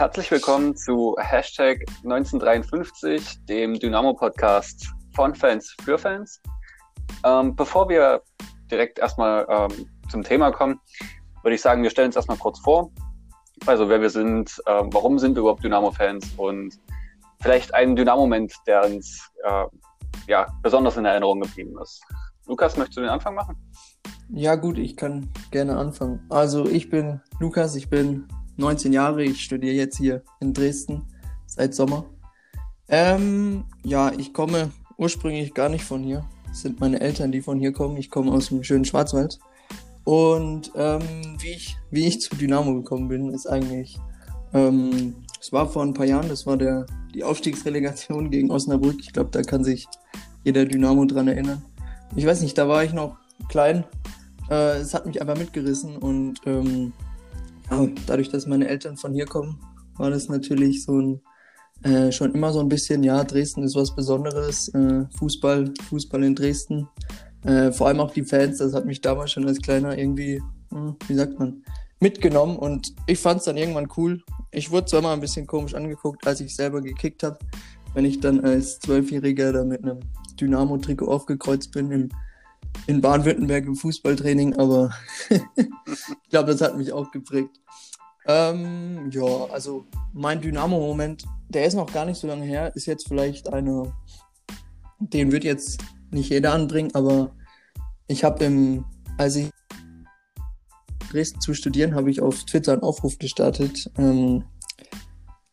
Herzlich willkommen zu Hashtag 1953, dem Dynamo-Podcast von Fans für Fans. Ähm, bevor wir direkt erstmal ähm, zum Thema kommen, würde ich sagen, wir stellen uns erstmal kurz vor. Also wer wir sind, äh, warum sind wir überhaupt Dynamo-Fans und vielleicht einen Dynamo-Moment, der uns äh, ja, besonders in Erinnerung geblieben ist. Lukas, möchtest du den Anfang machen? Ja gut, ich kann gerne anfangen. Also ich bin Lukas, ich bin 19 Jahre, ich studiere jetzt hier in Dresden seit Sommer. Ähm, ja, ich komme ursprünglich gar nicht von hier. Es sind meine Eltern, die von hier kommen. Ich komme aus dem schönen Schwarzwald. Und ähm, wie, ich, wie ich zu Dynamo gekommen bin, ist eigentlich, ähm, es war vor ein paar Jahren, das war der, die Aufstiegsrelegation gegen Osnabrück. Ich glaube, da kann sich jeder Dynamo dran erinnern. Ich weiß nicht, da war ich noch klein. Äh, es hat mich einfach mitgerissen und ähm, ja, dadurch, dass meine Eltern von hier kommen, war das natürlich so ein äh, schon immer so ein bisschen, ja, Dresden ist was Besonderes. Äh, Fußball, Fußball in Dresden. Äh, vor allem auch die Fans, das hat mich damals schon als Kleiner irgendwie, hm, wie sagt man, mitgenommen und ich fand es dann irgendwann cool. Ich wurde zwar mal ein bisschen komisch angeguckt, als ich selber gekickt habe, wenn ich dann als Zwölfjähriger da mit einem Dynamo-Trikot aufgekreuzt bin im, in Baden-Württemberg im Fußballtraining, aber ich glaube, das hat mich auch geprägt. Ähm, ja, also mein Dynamo-Moment, der ist noch gar nicht so lange her, ist jetzt vielleicht eine, den wird jetzt nicht jeder anbringen, aber ich habe im, als ich Dresden zu studieren, habe ich auf Twitter einen Aufruf gestartet, ähm,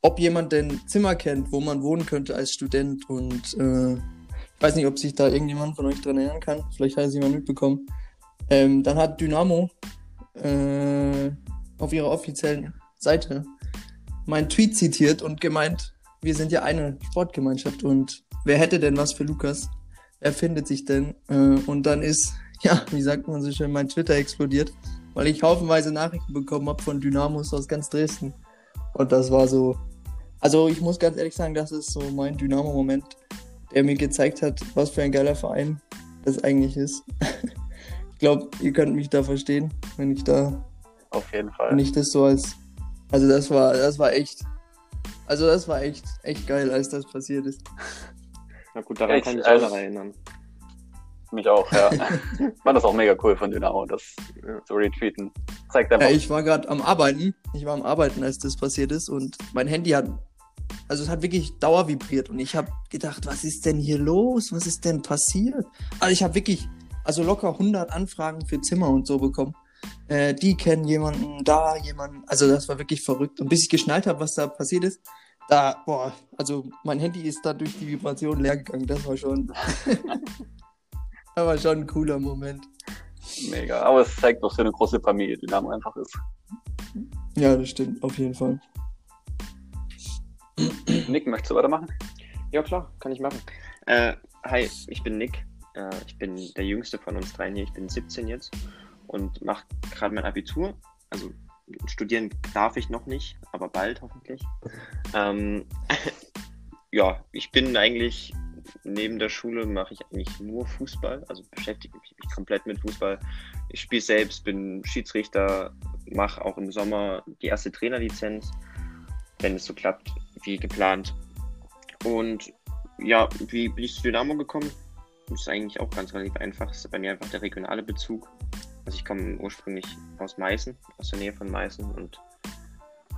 ob jemand denn Zimmer kennt, wo man wohnen könnte als Student und äh, weiß nicht, ob sich da irgendjemand von euch dran erinnern kann. Vielleicht hat es jemand mitbekommen. Ähm, dann hat Dynamo äh, auf ihrer offiziellen Seite meinen Tweet zitiert und gemeint, wir sind ja eine Sportgemeinschaft und wer hätte denn was für Lukas? Er findet sich denn? Äh, und dann ist, ja, wie sagt man so schön, mein Twitter explodiert, weil ich haufenweise Nachrichten bekommen habe von Dynamos aus ganz Dresden. Und das war so, also ich muss ganz ehrlich sagen, das ist so mein Dynamo-Moment, der mir gezeigt hat, was für ein geiler Verein das eigentlich ist. ich glaube, ihr könnt mich da verstehen, wenn ich da auf jeden Fall. Wenn ich das so als. Also das war, das war echt. Also das war echt, echt geil, als das passiert ist. Na gut, daran ich, kann ich mich also, auch erinnern. Mich auch, ja. war das auch mega cool von Dynamo, das ja. zu retweeten. Zeigt einfach. Ja, ich war gerade am Arbeiten. Ich war am Arbeiten, als das passiert ist und mein Handy hat also es hat wirklich Dauer vibriert und ich habe gedacht, was ist denn hier los? Was ist denn passiert? Also ich habe wirklich, also locker 100 Anfragen für Zimmer und so bekommen äh, die kennen jemanden, da jemanden. Also das war wirklich verrückt. Und bis ich geschnallt habe, was da passiert ist, da, boah, also mein Handy ist da durch die Vibration leer gegangen. Das war schon, das war schon ein cooler Moment. Mega, aber es zeigt doch so eine große Familie, die Dynamo einfach ist. Ja, das stimmt, auf jeden Fall. Nick, möchtest du weitermachen? Ja, klar, kann ich machen. Äh, hi, ich bin Nick. Äh, ich bin der jüngste von uns dreien hier. Ich bin 17 jetzt und mache gerade mein Abitur. Also studieren darf ich noch nicht, aber bald hoffentlich. Ähm, ja, ich bin eigentlich neben der Schule mache ich eigentlich nur Fußball, also beschäftige mich komplett mit Fußball. Ich spiele selbst, bin Schiedsrichter, mache auch im Sommer die erste Trainerlizenz, wenn es so klappt wie geplant. Und ja, wie bin ich zu Dynamo gekommen? Das ist eigentlich auch ganz relativ einfach. Das ist bei mir einfach der regionale Bezug. Also ich komme ursprünglich aus Meißen, aus der Nähe von Meißen und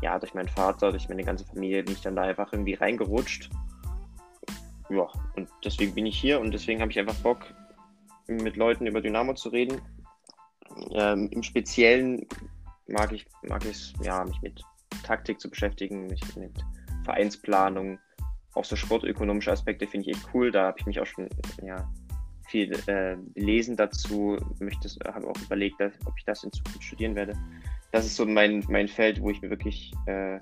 ja, durch meinen Vater, durch meine ganze Familie bin ich dann da einfach irgendwie reingerutscht. Ja, und deswegen bin ich hier und deswegen habe ich einfach Bock, mit Leuten über Dynamo zu reden. Ähm, Im Speziellen mag ich mag es, ja, mich mit Taktik zu beschäftigen, mich mit Vereinsplanung, auch so sportökonomische Aspekte finde ich echt cool. Da habe ich mich auch schon ja, viel äh, lesen dazu, habe auch überlegt, dass, ob ich das in Zukunft studieren werde. Das ist so mein, mein Feld, wo ich mir wirklich, äh,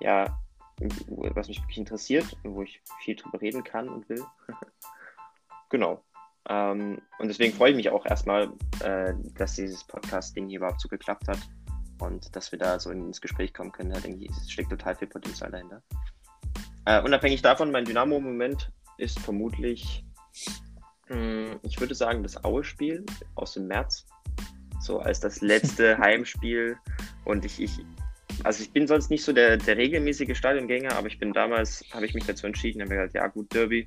ja, was mich wirklich interessiert und wo ich viel drüber reden kann und will. genau. Ähm, und deswegen freue ich mich auch erstmal, äh, dass dieses Podcast-Ding hier überhaupt so geklappt hat und dass wir da so ins Gespräch kommen können. Da denke ich, es steckt total viel Potenzial dahinter. Äh, unabhängig davon, mein Dynamo-Moment ist vermutlich hm, ich würde sagen, das Aue-Spiel aus dem März, so als das letzte Heimspiel. Und ich, ich also ich bin sonst nicht so der, der regelmäßige Stadiongänger, aber ich bin damals, habe ich mich dazu entschieden, habe gesagt, ja gut, Derby.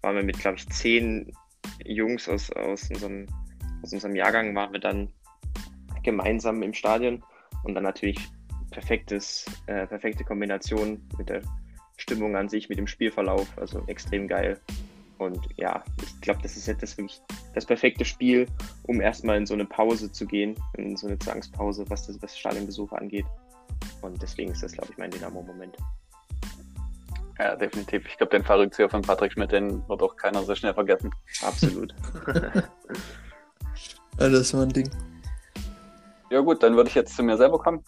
Waren wir mit, glaube ich, zehn Jungs aus, aus, unserem, aus unserem Jahrgang, waren wir dann gemeinsam im Stadion und dann natürlich perfektes, äh, perfekte Kombination mit der Stimmung an sich, mit dem Spielverlauf, also extrem geil. Und ja, ich glaube, das ist jetzt das wirklich das perfekte Spiel, um erstmal in so eine Pause zu gehen, in so eine Zwangspause, was das, was Stadionbesuch angeht. Und deswegen ist das, glaube ich, mein Dynamo-Moment. Ja, definitiv. Ich glaube, den Fallrückzieher von Patrick Schmidt, den wird auch keiner so schnell vergessen. Absolut. ja, das war ein Ding. Ja gut, dann würde ich jetzt zu mir selber kommen.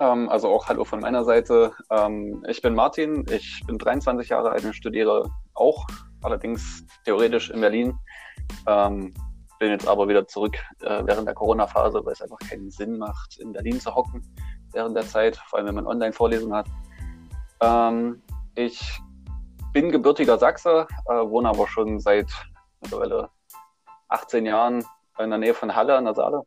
Ähm, also auch Hallo von meiner Seite. Ähm, ich bin Martin, ich bin 23 Jahre alt und studiere auch, allerdings theoretisch in Berlin. Ähm, bin jetzt aber wieder zurück äh, während der Corona-Phase, weil es einfach keinen Sinn macht, in Berlin zu hocken während der Zeit, vor allem wenn man Online-Vorlesungen hat. Ähm, ich bin gebürtiger Sachse, äh, wohne aber schon seit mittlerweile 18 Jahren in der Nähe von Halle an der Saale.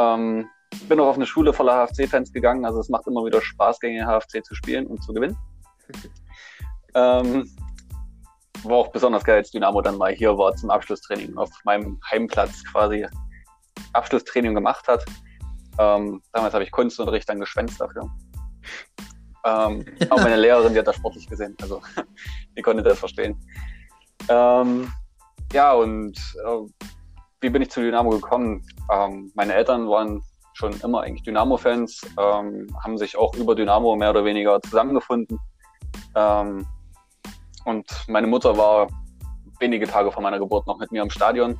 Ähm, bin auch auf eine Schule voller HFC-Fans gegangen, also es macht immer wieder Spaß, gegen den HFC zu spielen und zu gewinnen. ähm, war auch besonders geil, als Dynamo dann mal hier war zum Abschlusstraining auf meinem Heimplatz quasi Abschlusstraining gemacht hat. Ähm, damals habe ich Kunstunterricht dann geschwänzt dafür. Ähm, auch meine Lehrerin, die hat das sportlich gesehen, also die konnte das verstehen. Ähm, ja, und äh, wie bin ich zu Dynamo gekommen? Ähm, meine Eltern waren schon immer eigentlich Dynamo-Fans, ähm, haben sich auch über Dynamo mehr oder weniger zusammengefunden. Ähm, und meine Mutter war wenige Tage vor meiner Geburt noch mit mir im Stadion.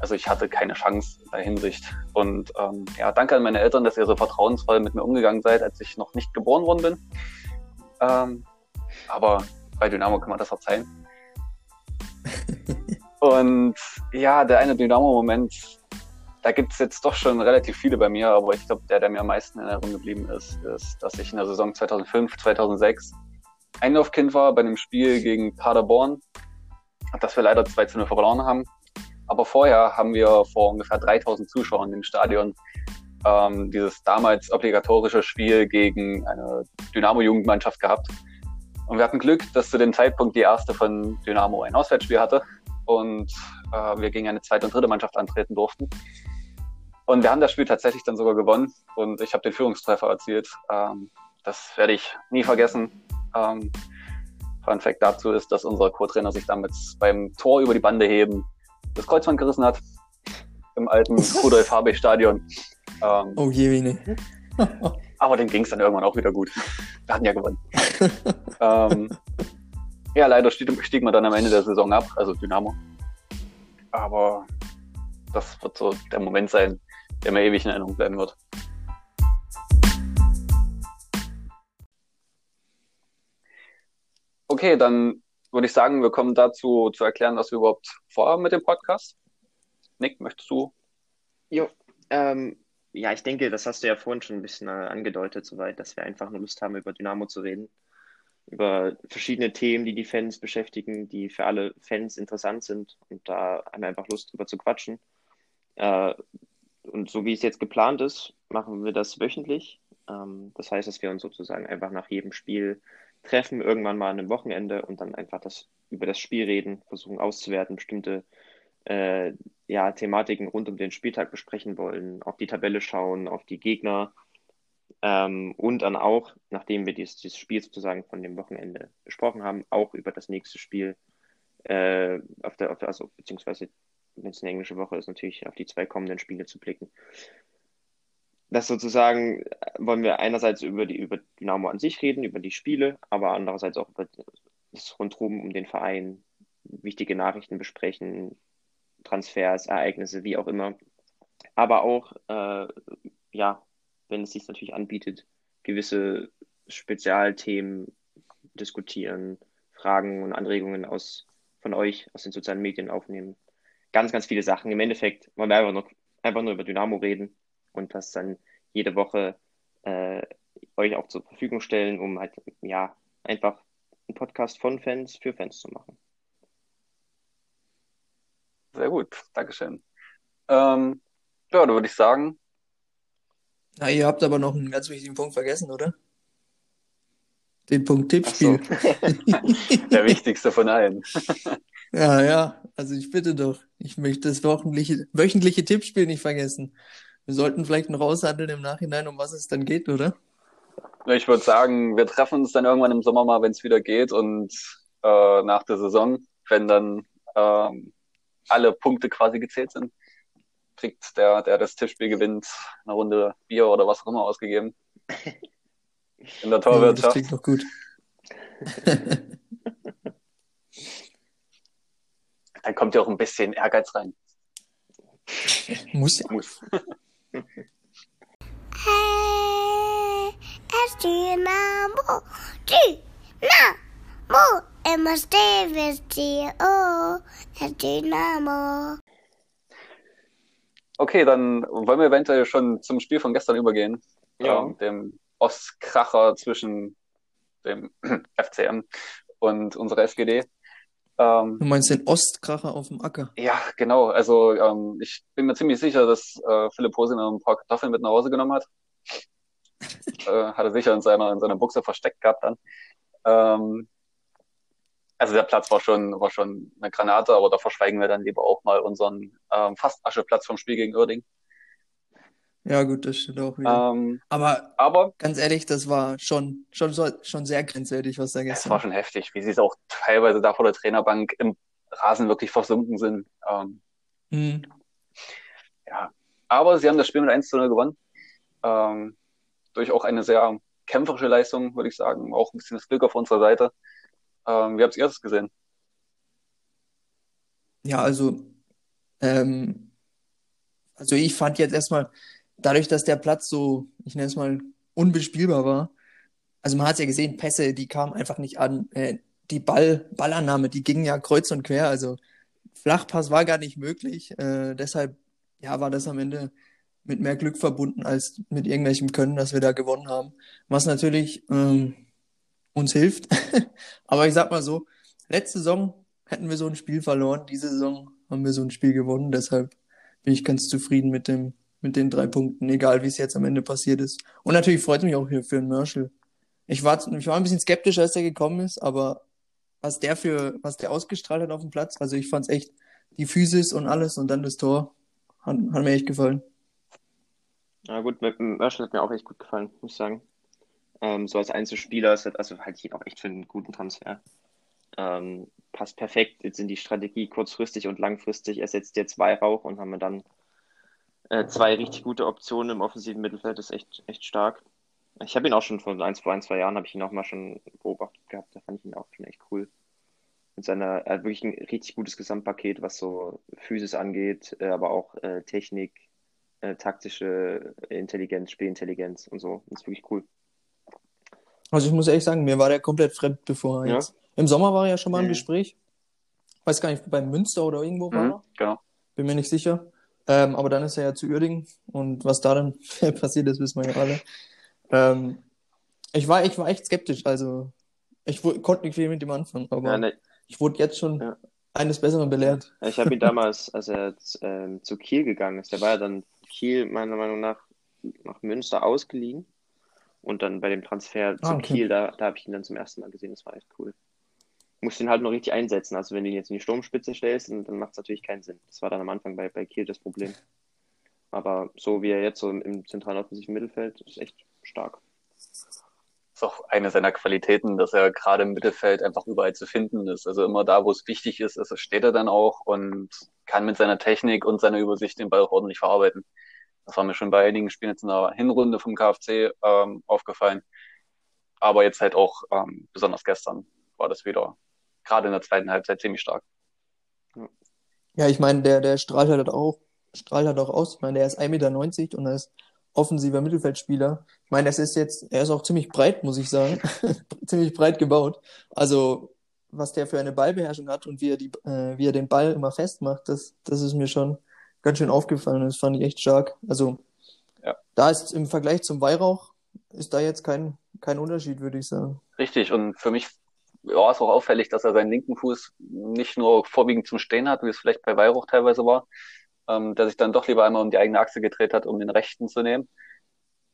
Also ich hatte keine Chance in der Hinsicht. Und ähm, ja, danke an meine Eltern, dass ihr so vertrauensvoll mit mir umgegangen seid, als ich noch nicht geboren worden bin. Ähm, aber bei Dynamo kann man das verzeihen. Und ja, der eine Dynamo-Moment, da gibt es jetzt doch schon relativ viele bei mir, aber ich glaube, der, der mir am meisten in Erinnerung geblieben ist, ist, dass ich in der Saison 2005, 2006 Einlaufkind war bei einem Spiel gegen Paderborn, das wir leider 2 zu 0 verloren haben. Aber vorher haben wir vor ungefähr 3000 Zuschauern im Stadion ähm, dieses damals obligatorische Spiel gegen eine Dynamo-Jugendmannschaft gehabt. Und wir hatten Glück, dass zu dem Zeitpunkt die erste von Dynamo ein Auswärtsspiel hatte und äh, wir gegen eine zweite und dritte Mannschaft antreten durften. Und wir haben das Spiel tatsächlich dann sogar gewonnen und ich habe den Führungstreffer erzielt. Ähm, das werde ich nie vergessen. Ähm, Fun Fact dazu ist, dass unser Co-Trainer sich damals beim Tor über die Bande heben das Kreuzband gerissen hat im alten Rudolf Habich Stadion. Ähm, oh je, Wene. aber dem ging es dann irgendwann auch wieder gut. Wir hatten ja gewonnen. ähm, ja, leider stieg, stieg man dann am Ende der Saison ab, also Dynamo. Aber das wird so der Moment sein, der mir ewig in Erinnerung bleiben wird. Okay, dann würde ich sagen, wir kommen dazu zu erklären, was wir überhaupt vorhaben mit dem Podcast. Nick, möchtest du? Jo, ähm, ja, ich denke, das hast du ja vorhin schon ein bisschen äh, angedeutet, soweit, dass wir einfach eine Lust haben, über Dynamo zu reden. Über verschiedene Themen, die die Fans beschäftigen, die für alle Fans interessant sind. Und da haben wir einfach Lust, drüber zu quatschen. Äh, und so wie es jetzt geplant ist, machen wir das wöchentlich. Ähm, das heißt, dass wir uns sozusagen einfach nach jedem Spiel treffen, irgendwann mal an einem Wochenende und dann einfach das, über das Spiel reden, versuchen auszuwerten, bestimmte äh, ja, Thematiken rund um den Spieltag besprechen wollen, auf die Tabelle schauen, auf die Gegner ähm, und dann auch, nachdem wir dieses, dieses Spiel sozusagen von dem Wochenende besprochen haben, auch über das nächste Spiel, äh, auf der, auf also beziehungsweise wenn es eine englische Woche ist, natürlich auf die zwei kommenden Spiele zu blicken das sozusagen wollen wir einerseits über die über Dynamo an sich reden, über die Spiele, aber andererseits auch über das rundherum um den Verein, wichtige Nachrichten besprechen, Transfers, Ereignisse, wie auch immer. Aber auch, äh, ja, wenn es sich natürlich anbietet, gewisse Spezialthemen diskutieren, Fragen und Anregungen aus, von euch aus den sozialen Medien aufnehmen. Ganz, ganz viele Sachen. Im Endeffekt wollen wir einfach nur, einfach nur über Dynamo reden und das dann jede Woche äh, euch auch zur Verfügung stellen, um halt ja einfach einen Podcast von Fans für Fans zu machen. Sehr gut, Dankeschön. Ähm, ja, da würde ich sagen, Na, ihr habt aber noch einen ganz wichtigen Punkt vergessen, oder? Den Punkt Ach so. Tippspiel. Der wichtigste von allen. Ja, ja, also ich bitte doch. Ich möchte das wöchentliche, wöchentliche Tippspiel nicht vergessen. Wir sollten vielleicht noch aushandeln im Nachhinein, um was es dann geht, oder? Ich würde sagen, wir treffen uns dann irgendwann im Sommer mal, wenn es wieder geht und äh, nach der Saison, wenn dann ähm, alle Punkte quasi gezählt sind, kriegt der, der das Tippspiel gewinnt, eine Runde Bier oder was auch immer ausgegeben. In der Ja, das Torwirtschaft. klingt doch gut. Dann kommt ja auch ein bisschen Ehrgeiz rein. Muss ja. Muss. Hey, es Dynamo, Dynamo, immer stehen wir dir, oh, es Dynamo. Okay, dann wollen wir eventuell schon zum Spiel von gestern übergehen. Ja. Ähm, dem Ostkracher zwischen dem FCM und unserer SGD. Ähm, Du meinst den Ostkracher auf dem Acker? ja, genau. Also ähm, ich bin mir ziemlich sicher, dass äh, Philipp Hosiner ein paar Kartoffeln mit nach Hause genommen hat. äh, hat er sicher in seiner, in seiner Buchse versteckt gehabt dann. Ähm, also der Platz war schon, war schon eine Granate, aber da verschweigen wir dann lieber auch mal unseren ähm, fast Ascheplatz vom Spiel gegen Uerding. Ja, gut, das stimmt auch wieder. Ähm, Aber aber ganz ehrlich, das war schon, schon, schon sehr grenzwertig, was da Es gestern war schon heftig, wie sie es auch teilweise da vor der Trainerbank im Rasen wirklich versunken sind. Ähm, Hm. ja. Aber sie haben das Spiel mit 1 zu 0 gewonnen. Ähm, durch auch eine sehr kämpferische Leistung, würde ich sagen. Auch ein bisschen das Glück auf unserer Seite. Ähm, wie habt ihr das gesehen? Ja, also, ähm, also ich fand jetzt erstmal, dadurch, dass der Platz so, ich nenne es mal, unbespielbar war, also man hat ja gesehen, Pässe, die kamen einfach nicht an. Äh, die Ball, Ballannahme, die ging ja kreuz und quer, also Flachpass war gar nicht möglich. Äh, deshalb, ja, war das am Ende mit mehr Glück verbunden als mit irgendwelchem Können, dass wir da gewonnen haben. Was natürlich ähm, uns hilft. Aber ich sag mal so, letzte Saison hätten wir so ein Spiel verloren. Diese Saison haben wir so ein Spiel gewonnen. Deshalb bin ich ganz zufrieden mit dem, mit den drei Punkten, egal wie es jetzt am Ende passiert ist. Und natürlich freut mich auch hier für den Marshall. Ich war, ich war ein bisschen skeptisch, als er gekommen ist, aber was der für, was der ausgestrahlt hat auf dem Platz, also ich fand's echt, die Physis und alles und dann das Tor, hat, hat mir echt gefallen. Ja gut, Merchant hat mir auch echt gut gefallen, muss ich sagen. Ähm, so als Einzelspieler ist das, also halte ich ihn auch echt für einen guten Transfer. Ähm, passt perfekt jetzt in die Strategie kurzfristig und langfristig. Ersetzt jetzt Weihrauch und haben wir dann äh, zwei richtig gute Optionen im offensiven Mittelfeld. Das ist echt, echt stark. Ich habe ihn auch schon vor ein, vor ein, zwei Jahren, habe ich ihn auch mal schon beobachtet gehabt. Da fand ich ihn auch schon echt cool. Mit seiner, er hat wirklich ein richtig gutes Gesamtpaket, was so Physis angeht, äh, aber auch äh, Technik, äh, taktische Intelligenz, Spielintelligenz und so. Das ist wirklich cool. Also ich muss ehrlich sagen, mir war der komplett fremd, bevor er Ja. jetzt. Im Sommer war er ja schon mal im Mhm. Gespräch. Weiß gar nicht, bei Münster oder irgendwo war Mhm, er. genau. Bin mir nicht sicher. Ähm, aber dann ist er ja zu Uerdingen und was da dann passiert ist, wissen wir ja alle. Ähm, ich war, ich war echt skeptisch, also ich konnte nicht viel mit ihm anfangen, aber Ja, ne, ich wurde jetzt schon Ja. eines Besseren belehrt. ich habe ihn damals, als er ähm, zu Kiel gegangen ist, der war ja dann Kiel meiner Meinung nach nach Münster ausgeliehen und dann bei dem Transfer zu Ah, okay. Kiel, da, da habe ich ihn dann zum ersten Mal gesehen, das war echt cool. Musst ihn halt noch richtig einsetzen, also wenn du ihn jetzt in die Sturmspitze stellst, dann, macht es natürlich keinen Sinn. Das war dann am Anfang bei, bei Kiel das Problem. Aber so wie er jetzt so im, im zentralen offensiven Mittelfeld ist echt stark. ist auch eine seiner Qualitäten, dass er gerade im Mittelfeld einfach überall zu finden ist. Also immer da, wo es wichtig ist, ist steht er dann auch und kann mit seiner Technik und seiner Übersicht den Ball auch ordentlich verarbeiten. Das war mir schon bei einigen Spielen jetzt in der Hinrunde vom KfC ähm, aufgefallen. Aber jetzt halt auch ähm, besonders gestern war das wieder gerade in der zweiten Halbzeit ziemlich stark. Ja, ich meine, der, der strahlt halt auch, strahlt halt auch aus. Ich meine, der ist 1,90 Meter und er ist offensiver Mittelfeldspieler. Ich meine, es ist jetzt, er ist auch ziemlich breit, muss ich sagen. ziemlich breit gebaut. Also, was der für eine Ballbeherrschung hat und wie er die, äh, wie er den Ball immer festmacht, das, das ist mir schon ganz schön aufgefallen. Das fand ich echt stark. Also, Ja. da ist im Vergleich zum Weihrauch, ist da jetzt kein, kein Unterschied, würde ich sagen. Richtig. Und für mich ja, ist auch auffällig, dass er seinen linken Fuß nicht nur vorwiegend zum Stehen hat, wie es vielleicht bei Weihrauch teilweise war, ähm, der sich dann doch lieber einmal um die eigene Achse gedreht hat, um den rechten zu nehmen.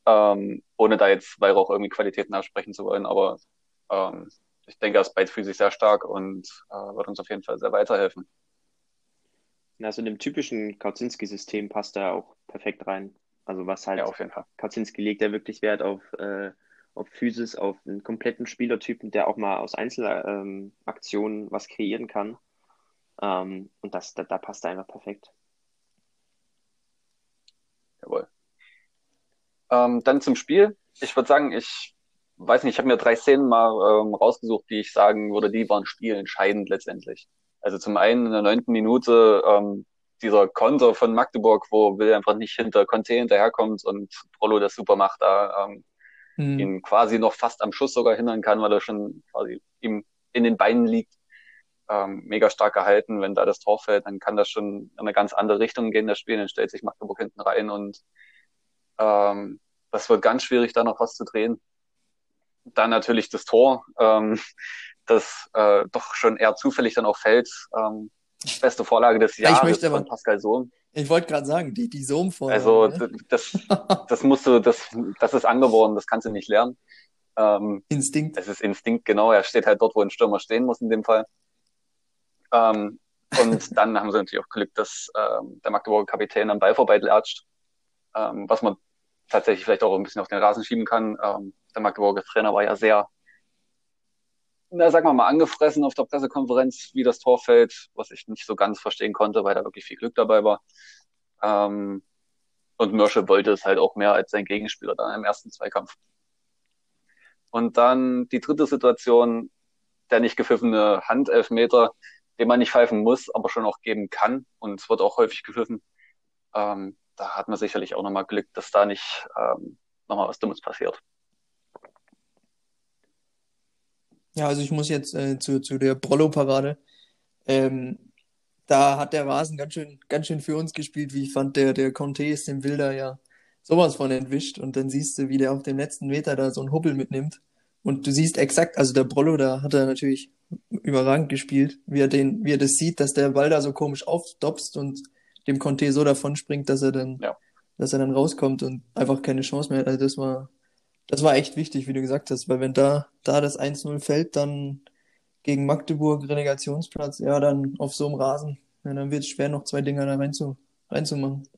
ähm, ohne da jetzt Weihrauch irgendwie Qualitäten absprechen zu wollen, aber ähm, ich denke, er ist beidfüßig sehr stark und äh, wird uns auf jeden Fall sehr weiterhelfen. Also in dem typischen Kautzinski-System passt er auch perfekt rein. Also was halt Ja, auf jeden Fall. Kautzinski legt ja wirklich Wert auf, äh, auf Physis, auf einen kompletten Spielertypen, der auch mal aus Einzelaktionen ähm, was kreieren kann. Ähm, und das, da, da passt er einfach perfekt. Jawohl. Ähm, dann zum Spiel. Ich würde sagen, ich weiß nicht, ich habe mir drei Szenen mal ähm, rausgesucht, die ich sagen würde, die waren spielentscheidend letztendlich. Also zum einen in der neunten Minute ähm, dieser Konter von Magdeburg, wo Will einfach nicht hinter Conte hinterherkommt und Prolo das super macht, da ähm, Mhm. ihn quasi noch fast am Schuss sogar hindern kann, weil er schon quasi ihm in den Beinen liegt. Ähm, mega stark gehalten. Wenn da das Tor fällt, dann kann das schon in eine ganz andere Richtung gehen, das Spiel. Dann stellt sich Magdeburg hinten rein und ähm, das wird ganz schwierig, da noch was zu drehen. Dann natürlich das Tor, ähm, das äh, doch schon eher zufällig dann auch fällt. Ähm, beste Vorlage des Ja, ich Jahres möchte aber- von Pascal Sohn. Ich wollte gerade sagen, die, die Sohm-Vorlage. Also ne? das, das musst du, das, das ist angeboren, das kannst du nicht lernen. Ähm, Instinkt. es ist Instinkt, genau. Er steht halt dort, wo ein Stürmer stehen muss in dem Fall. Ähm, und dann haben sie natürlich auch Glück, dass ähm, der Magdeburger Kapitän am Ball vorbeilatscht, ähm, was man tatsächlich vielleicht auch ein bisschen auf den Rasen schieben kann. Ähm, der Magdeburger Trainer war ja sehr, na, sagen wir mal, angefressen auf der Pressekonferenz, wie das Tor fällt, was ich nicht so ganz verstehen konnte, weil da wirklich viel Glück dabei war. Ähm, und Mörsche wollte es halt auch mehr als sein Gegenspieler dann im ersten Zweikampf. Und dann die dritte Situation, der nicht gepfiffene Handelfmeter, den man nicht pfeifen muss, aber schon auch geben kann. Und es wird auch häufig gepfiffen. Ähm, da hat man sicherlich auch nochmal Glück, dass da nicht ähm, nochmal was Dummes passiert. Ja, also ich muss jetzt äh, zu, zu der Brollo-Parade. Ähm, da hat der Rasen ganz schön, ganz schön für uns gespielt, wie ich fand. Der, der Conte ist dem Wilder ja sowas von entwischt. Und dann siehst du, wie der auf dem letzten Meter da so einen Hubbel mitnimmt. Und du siehst exakt, also der Brollo, da hat er natürlich überragend gespielt, wie er den, wie er das sieht, dass der Ball da so komisch aufdopst und dem Conte so davon springt, dass er dann, Ja. dass er dann rauskommt und einfach keine Chance mehr hat. Also das war, das war echt wichtig, wie du gesagt hast, weil wenn da, da das 1-0 fällt, dann gegen Magdeburg Relegationsplatz, ja, dann auf so einem Rasen, ja, dann wird es schwer, noch zwei Dinger da rein zu, reinzumachen.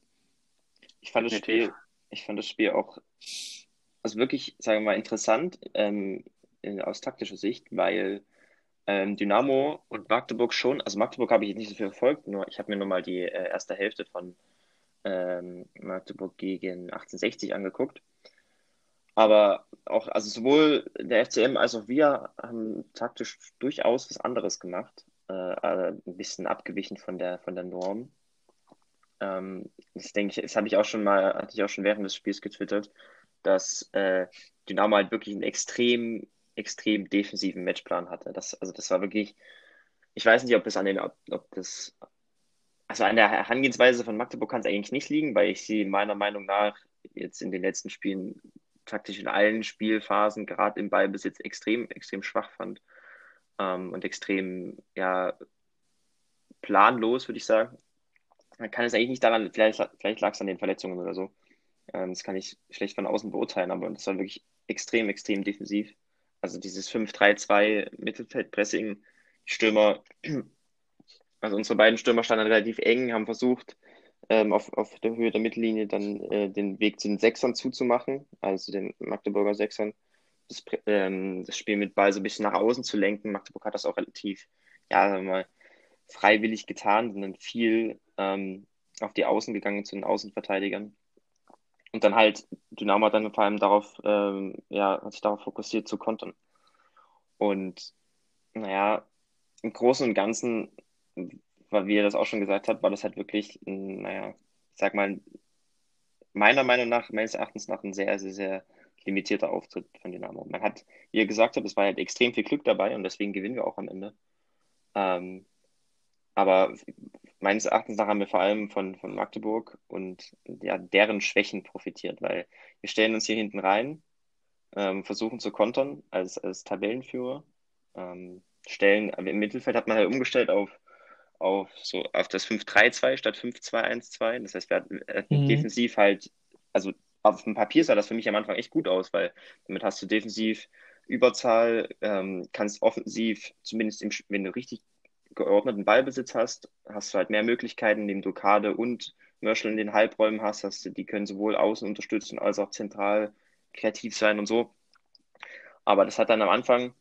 Ich fand das. Spiel, ich fand das Spiel auch, also wirklich, sagen wir mal, interessant ähm, aus taktischer Sicht, weil ähm, Dynamo und Magdeburg schon, also Magdeburg habe ich jetzt nicht so viel verfolgt, nur ich habe mir nur mal die äh, erste Hälfte von ähm, Magdeburg gegen 1860 angeguckt. Aber auch, also sowohl der FCM als auch wir haben taktisch durchaus was anderes gemacht, äh, äh, ein bisschen abgewichen von der, von der Norm. Ähm, das denke das habe ich auch schon mal, hatte ich auch schon während des Spiels getwittert, dass äh, Dynamo halt wirklich einen extrem, extrem defensiven Matchplan hatte. Das, also das war wirklich, ich weiß nicht, ob das an den, ob, ob das, also an der Herangehensweise von Magdeburg kann es eigentlich nicht liegen, weil ich sie meiner Meinung nach jetzt in den letzten Spielen taktisch in allen Spielphasen, gerade im Ballbesitz, extrem, extrem schwach fand. Ähm, und extrem, ja, planlos, würde ich sagen. Man kann es eigentlich nicht daran, vielleicht, vielleicht lag es an den Verletzungen oder so. Ähm, das kann ich schlecht von außen beurteilen, aber das war wirklich extrem, extrem defensiv. Also dieses 5-3-2 Mittelfeldpressing, Stürmer, also unsere beiden Stürmer standen relativ eng, haben versucht, ähm, auf, auf der Höhe der Mittellinie dann äh, den Weg zu den Sechsern zuzumachen, also den Magdeburger Sechsern, das, ähm, das Spiel mit Ball so ein bisschen nach außen zu lenken. Magdeburg hat das auch relativ, ja, sagen wir mal, freiwillig getan, sind dann viel ähm, auf die Außen gegangen zu den Außenverteidigern. Und dann halt, Dynamo hat dann vor allem darauf, ähm, ja, hat sich darauf fokussiert zu kontern. Und naja, im Großen und Ganzen, wie er das auch schon gesagt hat, war das halt wirklich, naja, ich sag mal, meiner Meinung nach, meines Erachtens nach, ein sehr, sehr, sehr limitierter Auftritt von Dynamo. Man hat, wie ihr gesagt habt, es war halt extrem viel Glück dabei und deswegen gewinnen wir auch am Ende. Ähm, aber meines Erachtens nach haben wir vor allem von, von Magdeburg und ja, deren Schwächen profitiert, weil wir stellen uns hier hinten rein, ähm, versuchen zu kontern als, als Tabellenführer, ähm, stellen, im Mittelfeld hat man halt umgestellt auf, auf, so, auf das 5-3-2 statt 5-2-1-2. Das heißt, wir hatten, hatten Mhm. defensiv halt, also auf dem Papier sah das für mich am Anfang echt gut aus, weil damit hast du defensiv Überzahl, ähm, kannst offensiv, zumindest im, wenn du richtig geordneten Ballbesitz hast, hast du halt mehr Möglichkeiten, indem du Kade und Mörschel in den Halbräumen hast, hast du, die können sowohl außen unterstützen als auch zentral kreativ sein und so. Aber das hat dann am Anfang,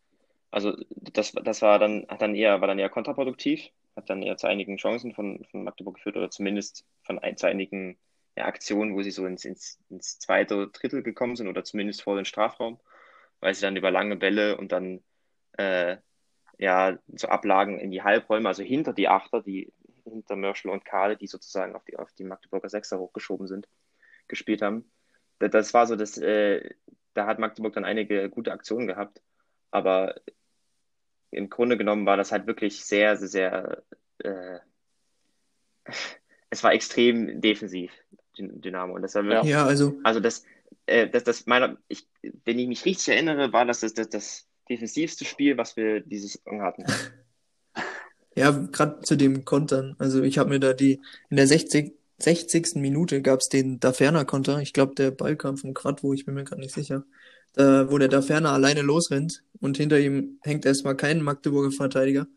also das, das war dann, hat dann eher, war dann eher kontraproduktiv, hat dann eher zu einigen Chancen von, von Magdeburg geführt oder zumindest von ein, zu einigen ja, Aktionen, wo sie so ins, ins, ins zweite Drittel gekommen sind oder zumindest vor den Strafraum, weil sie dann über lange Bälle und dann äh, ja so Ablagen in die Halbräume, also hinter die Achter, die hinter Mörschel und Kahle, die sozusagen auf die, auf die Magdeburger Sechser hochgeschoben sind, gespielt haben. Das war so das, äh, da hat Magdeburg dann einige gute Aktionen gehabt, aber im Grunde genommen war das halt wirklich sehr, sehr, sehr, äh, es war extrem defensiv, Dynamo. Und das war wirklich, Ja, also, also das, äh, das, das meiner, ich, wenn ich mich richtig erinnere, war das das, das, das defensivste Spiel, was wir dieses Saison hatten. ja, gerade zu dem Kontern. Also ich habe mir da die, in der 60, 60. Minute gab's den Daferner-Konter. Ich glaube, der Ball kam vom Quadvo, ich bin mir gerade nicht sicher. Da, wo der Daferner alleine losrennt und hinter ihm hängt erstmal kein Magdeburger Verteidiger.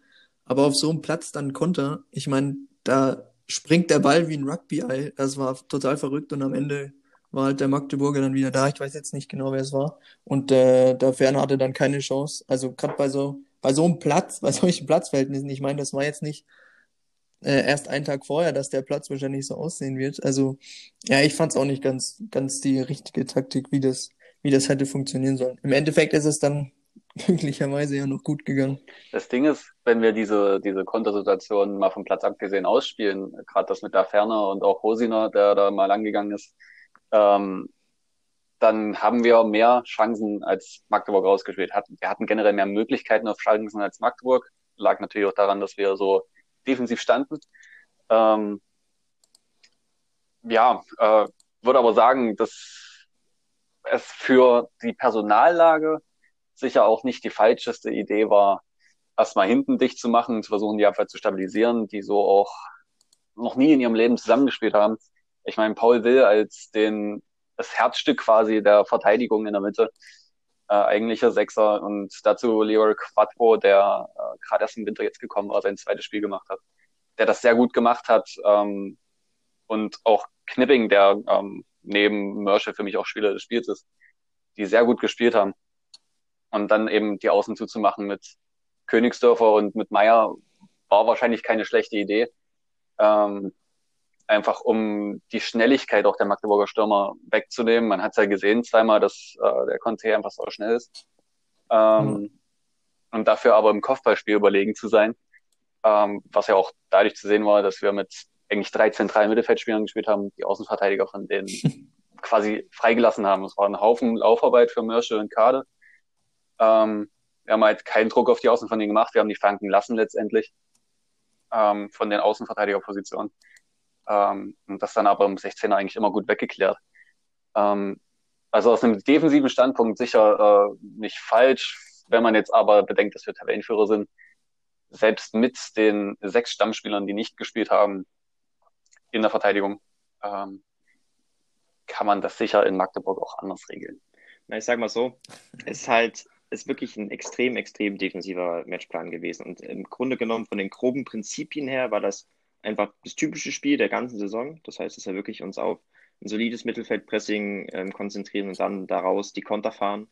Aber auf so einem Platz dann Konter, ich meine, da springt der Ball wie ein Rugby-Ei. Das war total verrückt und am Ende war halt der Magdeburger dann wieder da. Ich weiß jetzt nicht genau, wer es war. Und äh, der Ferner hatte dann keine Chance. Also gerade bei so bei so einem Platz, bei solchen Platzverhältnissen. Ich meine, das war jetzt nicht äh, erst einen Tag vorher, dass der Platz wahrscheinlich so aussehen wird. Also ja, ich fand es auch nicht ganz ganz die richtige Taktik, wie das wie das hätte funktionieren sollen. Im Endeffekt ist es dann glücklicherweise ja noch gut gegangen. Das Ding ist, wenn wir diese, diese Kontersituation mal vom Platz abgesehen ausspielen, gerade das mit der Ferner und auch Hosiner, der da mal angegangen ist, ähm, dann haben wir mehr Chancen als Magdeburg rausgespielt hat. Wir hatten generell mehr Möglichkeiten auf Chancen als Magdeburg. Lag natürlich auch daran, dass wir so defensiv standen. Ähm, ja, äh, würde aber sagen, dass es für die Personallage sicher auch nicht die falscheste Idee war, erstmal hinten dicht zu machen, zu versuchen, die Abwehr zu stabilisieren, die so auch noch nie in ihrem Leben zusammengespielt haben. Ich meine, Paul Will als den, das Herzstück quasi der Verteidigung in der Mitte, äh, eigentlicher Sechser und dazu Leo Quattro, der äh, gerade erst im Winter jetzt gekommen war, sein zweites Spiel gemacht hat, der das sehr gut gemacht hat ähm, und auch Knipping, der ähm, neben Merschel für mich auch Spieler des Spiels ist, die sehr gut gespielt haben. Und dann eben die Außen zuzumachen mit Königsdörfer und mit Meier war wahrscheinlich keine schlechte Idee. Ähm, einfach um die Schnelligkeit auch der Magdeburger Stürmer wegzunehmen. Man hat es ja gesehen zweimal, dass äh, der Conte einfach so schnell ist. Ähm, mhm. Und dafür aber im Kopfballspiel überlegen zu sein. Ähm, was ja auch dadurch zu sehen war, dass wir mit eigentlich drei zentralen Mittelfeldspielern gespielt haben, die Außenverteidiger von denen quasi freigelassen haben. Es war ein Haufen Laufarbeit für Mirsche und Kade. Ähm, wir haben halt keinen Druck auf die Außen von denen gemacht. Wir haben die Flanken lassen letztendlich ähm, von den Außenverteidigerpositionen. Ähm, und das dann aber im 16er eigentlich immer gut weggeklärt. Ähm, also aus einem defensiven Standpunkt sicher äh, nicht falsch. Wenn man jetzt aber bedenkt, dass wir Tabellenführer sind, selbst mit den sechs Stammspielern, die nicht gespielt haben in der Verteidigung, ähm, kann man das sicher in Magdeburg auch anders regeln. Na, ich sag mal so, es ist halt ist wirklich ein extrem, extrem defensiver Matchplan gewesen. Und im Grunde genommen von den groben Prinzipien her war das einfach das typische Spiel der ganzen Saison. Das heißt, dass wir wirklich uns auf ein solides Mittelfeldpressing ähm, konzentrieren und dann daraus die Konter fahren.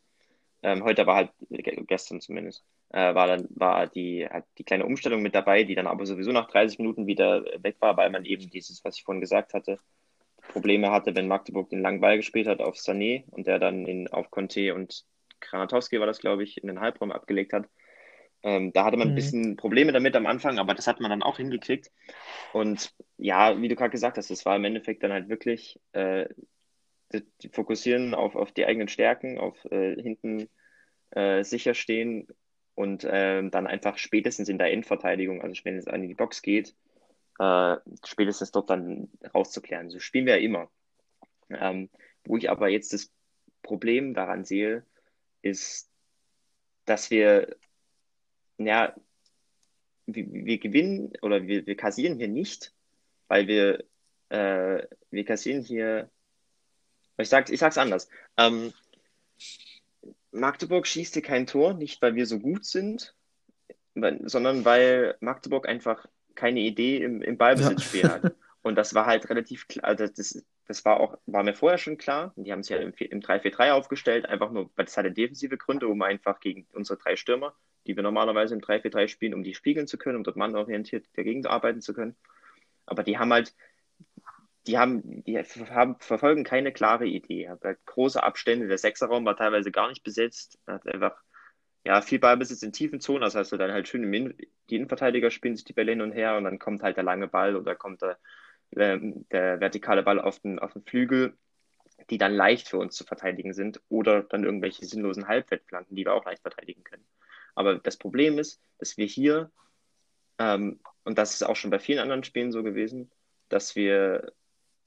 Ähm, heute aber halt, gestern zumindest, äh, war dann war die, halt die kleine Umstellung mit dabei, die dann aber sowieso nach 30 Minuten wieder weg war, weil man eben dieses, was ich vorhin gesagt hatte, Probleme hatte, wenn Magdeburg den langen Ball gespielt hat auf Sané und der dann in, auf Conte und Granatowski war das, glaube ich, in den Halbraum abgelegt hat. Ähm, da hatte man ein mhm. bisschen Probleme damit am Anfang, aber das hat man dann auch hingekriegt. Und ja, wie du gerade gesagt hast, es war im Endeffekt dann halt wirklich äh, fokussieren auf, auf die eigenen Stärken, auf äh, hinten äh, sicher stehen und ähm, dann einfach spätestens in der Endverteidigung, also wenn es an die Box geht, äh, spätestens dort dann rauszuklären. So spielen wir ja immer. Ähm, wo ich aber jetzt das Problem daran sehe, ist, dass wir ja, wir, wir gewinnen oder wir, wir kassieren hier nicht, weil wir, äh, wir kassieren hier Ich sag's, ich sag's anders. Ähm, Magdeburg schießt hier kein Tor, nicht weil wir so gut sind, sondern weil Magdeburg einfach keine Idee im, im Ballbesitzspiel ja. hat. Und das war halt relativ klar, also das, das war auch, war mir vorher schon klar. Die haben sich ja im, im 3-4-3 aufgestellt, einfach nur, weil das hatte defensive Gründe, um einfach gegen unsere drei Stürmer, die wir normalerweise im 3-4-3 spielen, um die spiegeln zu können, um dort mannorientiert dagegen arbeiten zu können. Aber die haben halt, die haben, die haben, verfolgen keine klare Idee. Halt große Abstände. Der Sechserraum war teilweise gar nicht besetzt. Hat einfach, ja, viel Ballbesitz in tiefen Zonen. Das heißt, du dann halt schön im In die Innenverteidiger spielen sich die Bälle hin und her und dann kommt halt der lange Ball oder kommt der, der, der vertikale Ball auf den, auf den Flügel, die dann leicht für uns zu verteidigen sind oder dann irgendwelche sinnlosen Halbwettflanken, die wir auch leicht verteidigen können. Aber das Problem ist, dass wir hier, ähm, und das ist auch schon bei vielen anderen Spielen so gewesen, dass wir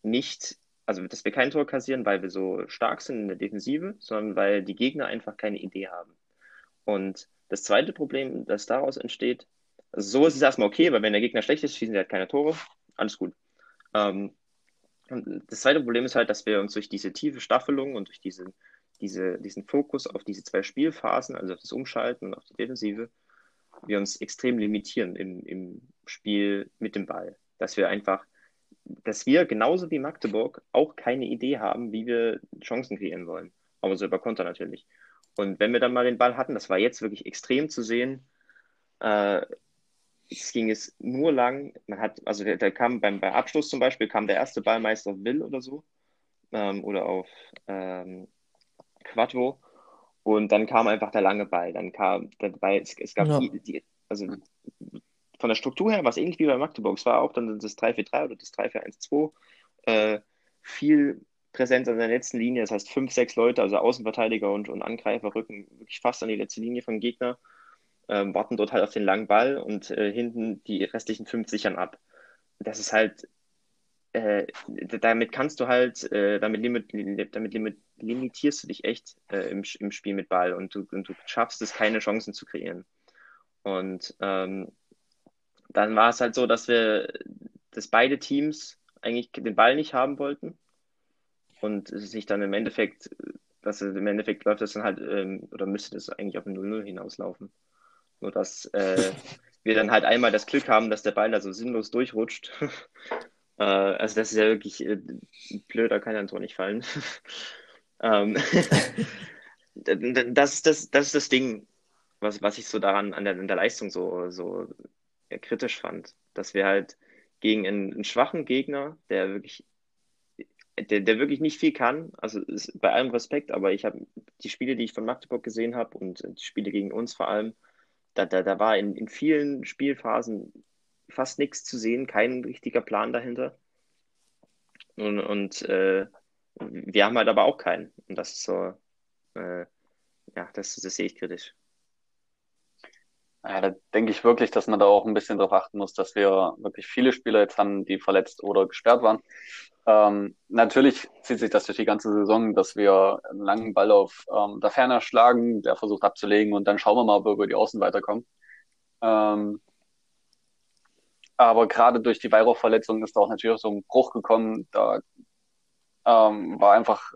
nicht, also dass wir kein Tor kassieren, weil wir so stark sind in der Defensive, sondern weil die Gegner einfach keine Idee haben. Und das zweite Problem, das daraus entsteht, also so ist es erstmal okay, weil wenn der Gegner schlecht ist, schießen sie halt keine Tore, alles gut. Ähm, das zweite Problem ist halt, dass wir uns durch diese tiefe Staffelung und durch diese, diese, diesen Fokus auf diese zwei Spielphasen, also auf das Umschalten und auf die Defensive, wir uns extrem limitieren im, im Spiel mit dem Ball. Dass wir einfach dass wir genauso wie Magdeburg auch keine Idee haben, wie wir Chancen kreieren wollen. Aber so über Konter natürlich. Und wenn wir dann mal den Ball hatten, das war jetzt wirklich extrem zu sehen, äh, es ging es nur lang, man hat, also da kam beim, beim Abschluss zum Beispiel, kam der erste Ball meist auf Will oder so, ähm, oder auf ähm, Quattro, und dann kam einfach der lange Ball, dann kam der Ball, es, es gab ja. die, die, also von der Struktur her war es ähnlich wie bei Magdeburg. Es war auch dann das 3-4-3 oder das 3-4-1-2. Äh, viel Präsenz an der letzten Linie, das heißt fünf, sechs Leute, also Außenverteidiger und, und Angreifer rücken wirklich fast an die letzte Linie vom Gegner, ähm, warten dort halt auf den langen Ball und äh, hinten die restlichen fünf sichern ab. Das ist halt, äh, damit kannst du halt, äh, damit, limit, damit limit, limitierst du dich echt äh, im, im Spiel mit Ball und du, und du schaffst es, keine Chancen zu kreieren. Und ähm, dann war es halt so, dass wir, dass beide Teams eigentlich den Ball nicht haben wollten und es sich dann im Endeffekt, dass im Endeffekt läuft das dann halt, ähm, oder müsste das eigentlich auf ein 0-0 hinauslaufen. Nur dass äh, wir dann halt einmal das Glück haben, dass der Ball da so sinnlos durchrutscht. äh, also das ist ja wirklich äh, blöd, da kann ja ein Tor nicht fallen. ähm, das, ist das, das ist das Ding, was, was ich so daran an der, an der Leistung so, so kritisch fand, dass wir halt gegen einen, einen schwachen Gegner, der wirklich, der, der wirklich nicht viel kann, also bei allem Respekt, aber ich habe die Spiele, die ich von Magdeburg gesehen habe und die Spiele gegen uns vor allem, da, da, da war in, in vielen Spielphasen fast nichts zu sehen, kein richtiger Plan dahinter. Und, und äh, wir haben halt aber auch keinen. Und das ist so, äh, ja, das, das sehe ich kritisch. Ja, da denke ich wirklich, dass man da auch ein bisschen darauf achten muss, dass wir wirklich viele Spieler jetzt haben, die verletzt oder gesperrt waren. Ähm, natürlich zieht sich das durch die ganze Saison, dass wir einen langen Ball auf ähm, der Ferner schlagen, der versucht abzulegen und dann schauen wir mal, ob wir über die Außen weiterkommen. Ähm, aber gerade durch die Weihrauchverletzung ist da auch natürlich so ein Bruch gekommen. Da ähm, war einfach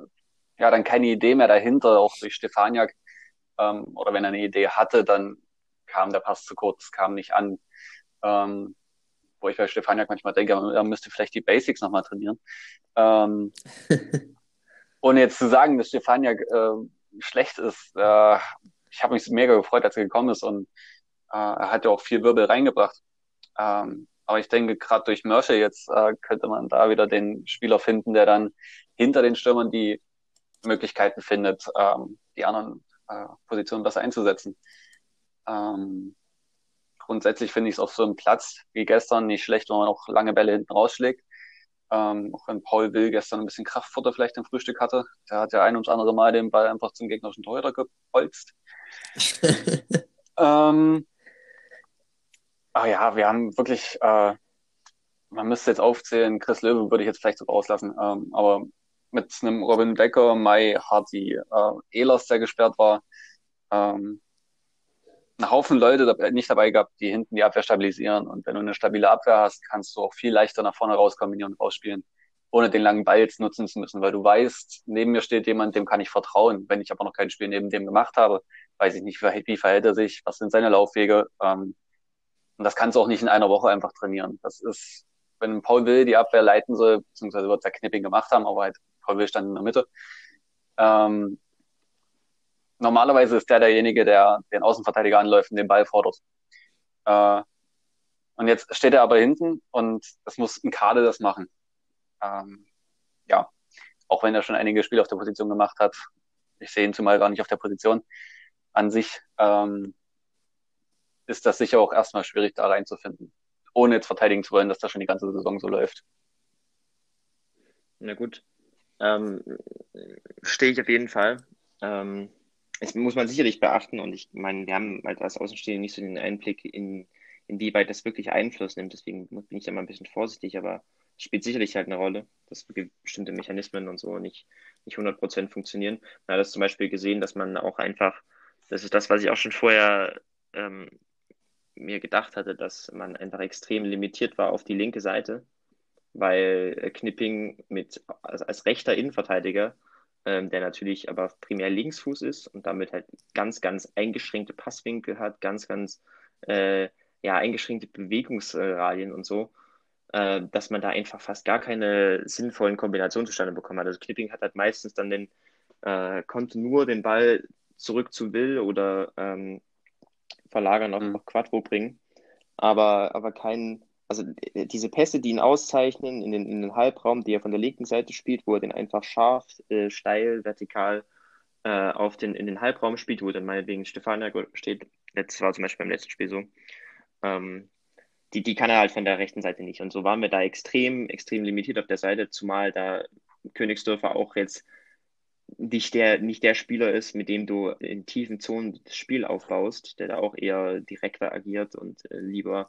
ja dann keine Idee mehr dahinter, auch durch Stefaniak. Ähm, oder wenn er eine Idee hatte, dann kam der Pass zu kurz, kam nicht an. Ähm, wo ich bei Stefaniak manchmal denke, er müsste vielleicht die Basics nochmal trainieren. Ähm, ohne jetzt zu sagen, dass Stefaniak äh, schlecht ist. Äh, ich habe mich mega gefreut, als er gekommen ist und äh, er hat ja auch viel Wirbel reingebracht. Ähm, aber ich denke, gerade durch Mörsche jetzt äh, könnte man da wieder den Spieler finden, der dann hinter den Stürmern die Möglichkeiten findet, ähm, die anderen äh, Positionen besser einzusetzen. Ähm, grundsätzlich finde ich es auf so einem Platz wie gestern nicht schlecht, wenn man auch lange Bälle hinten rausschlägt. Ähm, auch wenn Paul Will gestern ein bisschen Kraftfutter vielleicht im Frühstück hatte. Der hat ja ein ums andere Mal den Ball einfach zum gegnerischen Torhüter gepolzt. ähm, aber ja, wir haben wirklich, äh, man müsste jetzt aufzählen, Chris Löwe würde ich jetzt vielleicht sogar auslassen, ähm, aber mit einem Robin Becker, Mai, Hardy, äh, Ehlers, der gesperrt war, ähm, einen Haufen Leute nicht dabei gehabt, die hinten die Abwehr stabilisieren. Und wenn du eine stabile Abwehr hast, kannst du auch viel leichter nach vorne rauskombinieren und rausspielen. ohne den langen Ball jetzt nutzen zu müssen, weil du weißt, neben mir steht jemand, dem kann ich vertrauen. Wenn ich aber noch kein Spiel neben dem gemacht habe, weiß ich nicht, wie verhält er sich, was sind seine Laufwege. Ähm, und das kannst du auch nicht in einer Woche einfach trainieren. Das ist, wenn Paul Will die Abwehr leiten soll, beziehungsweise wird ja Knipping gemacht haben, aber halt Paul Will stand in der Mitte. Ähm, normalerweise ist der derjenige, der den Außenverteidiger anläuft und den Ball fordert. Äh, und jetzt steht er aber hinten und es muss ein Kade das machen. Ähm, ja, auch wenn er schon einige Spiele auf der Position gemacht hat. Ich sehe ihn zumal gar nicht auf der Position. An sich ähm, ist das sicher auch erstmal schwierig, da reinzufinden. Ohne jetzt verteidigen zu wollen, dass das schon die ganze Saison so läuft. Na gut. Ähm, stehe ich auf jeden Fall. Ähm, es muss man sicherlich beachten und ich meine, wir haben halt als Außenstehende nicht so den Einblick in, inwieweit das wirklich Einfluss nimmt. Deswegen bin ich da mal ein bisschen vorsichtig, aber es spielt sicherlich halt eine Rolle, dass bestimmte Mechanismen und so nicht, nicht 100% funktionieren. Man hat das zum Beispiel gesehen, dass man auch einfach, das ist das, was ich auch schon vorher ähm, mir gedacht hatte, dass man einfach extrem limitiert war auf die linke Seite, weil Knipping mit, als, als rechter Innenverteidiger ähm, der natürlich aber primär Linksfuß ist und damit halt ganz, ganz eingeschränkte Passwinkel hat, ganz, ganz äh, ja, eingeschränkte Bewegungsradien und so, äh, dass man da einfach fast gar keine sinnvollen Kombinationen zustande bekommen hat. Also Clipping hat halt meistens dann den, äh, konnte nur den Ball zurück zu Will oder ähm, verlagern auf mhm. Quattro bringen, aber, aber keinen also äh, diese Pässe, die ihn auszeichnen in den, in den Halbraum, die er von der linken Seite spielt, wo er den einfach scharf, äh, steil, vertikal äh, auf den, in den Halbraum spielt, wo dann meinetwegen Stefania steht, das war zum Beispiel beim letzten Spiel so, ähm, die, die kann er halt von der rechten Seite nicht. Und so waren wir da extrem, extrem limitiert auf der Seite, zumal da Königsdörfer auch jetzt nicht der, nicht der Spieler ist, mit dem du in tiefen Zonen das Spiel aufbaust, der da auch eher direkter agiert und äh, lieber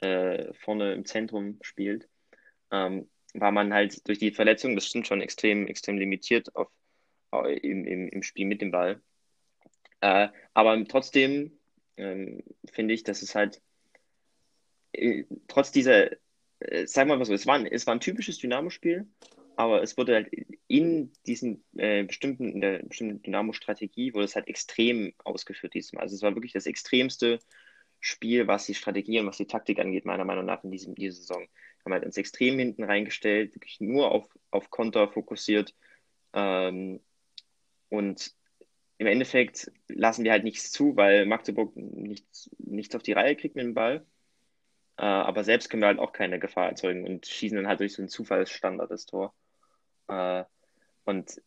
äh, vorne im Zentrum spielt, ähm, war man halt durch die Verletzung, das stimmt schon, extrem, extrem limitiert auf, äh, im, im, im Spiel mit dem Ball. Äh, aber trotzdem ähm, finde ich, dass es halt äh, trotz dieser, äh, wir mal so, es war, ein, es war ein typisches Dynamo-Spiel, aber es wurde halt in diesen äh, bestimmten, in der bestimmten Dynamo-Strategie wurde es halt extrem ausgeführt diesmal. Also es war wirklich das extremste Spiel, was die Strategie und was die Taktik angeht, meiner Meinung nach in diesem, dieser Saison. Wir haben halt uns extrem hinten reingestellt, wirklich nur auf, auf Konter fokussiert. Ähm, und im Endeffekt lassen wir halt nichts zu, weil Magdeburg nichts, nichts auf die Reihe kriegt mit dem Ball. Äh, aber selbst können wir halt auch keine Gefahr erzeugen und schießen dann halt durch so einen Zufallsstandard das Tor. Äh, und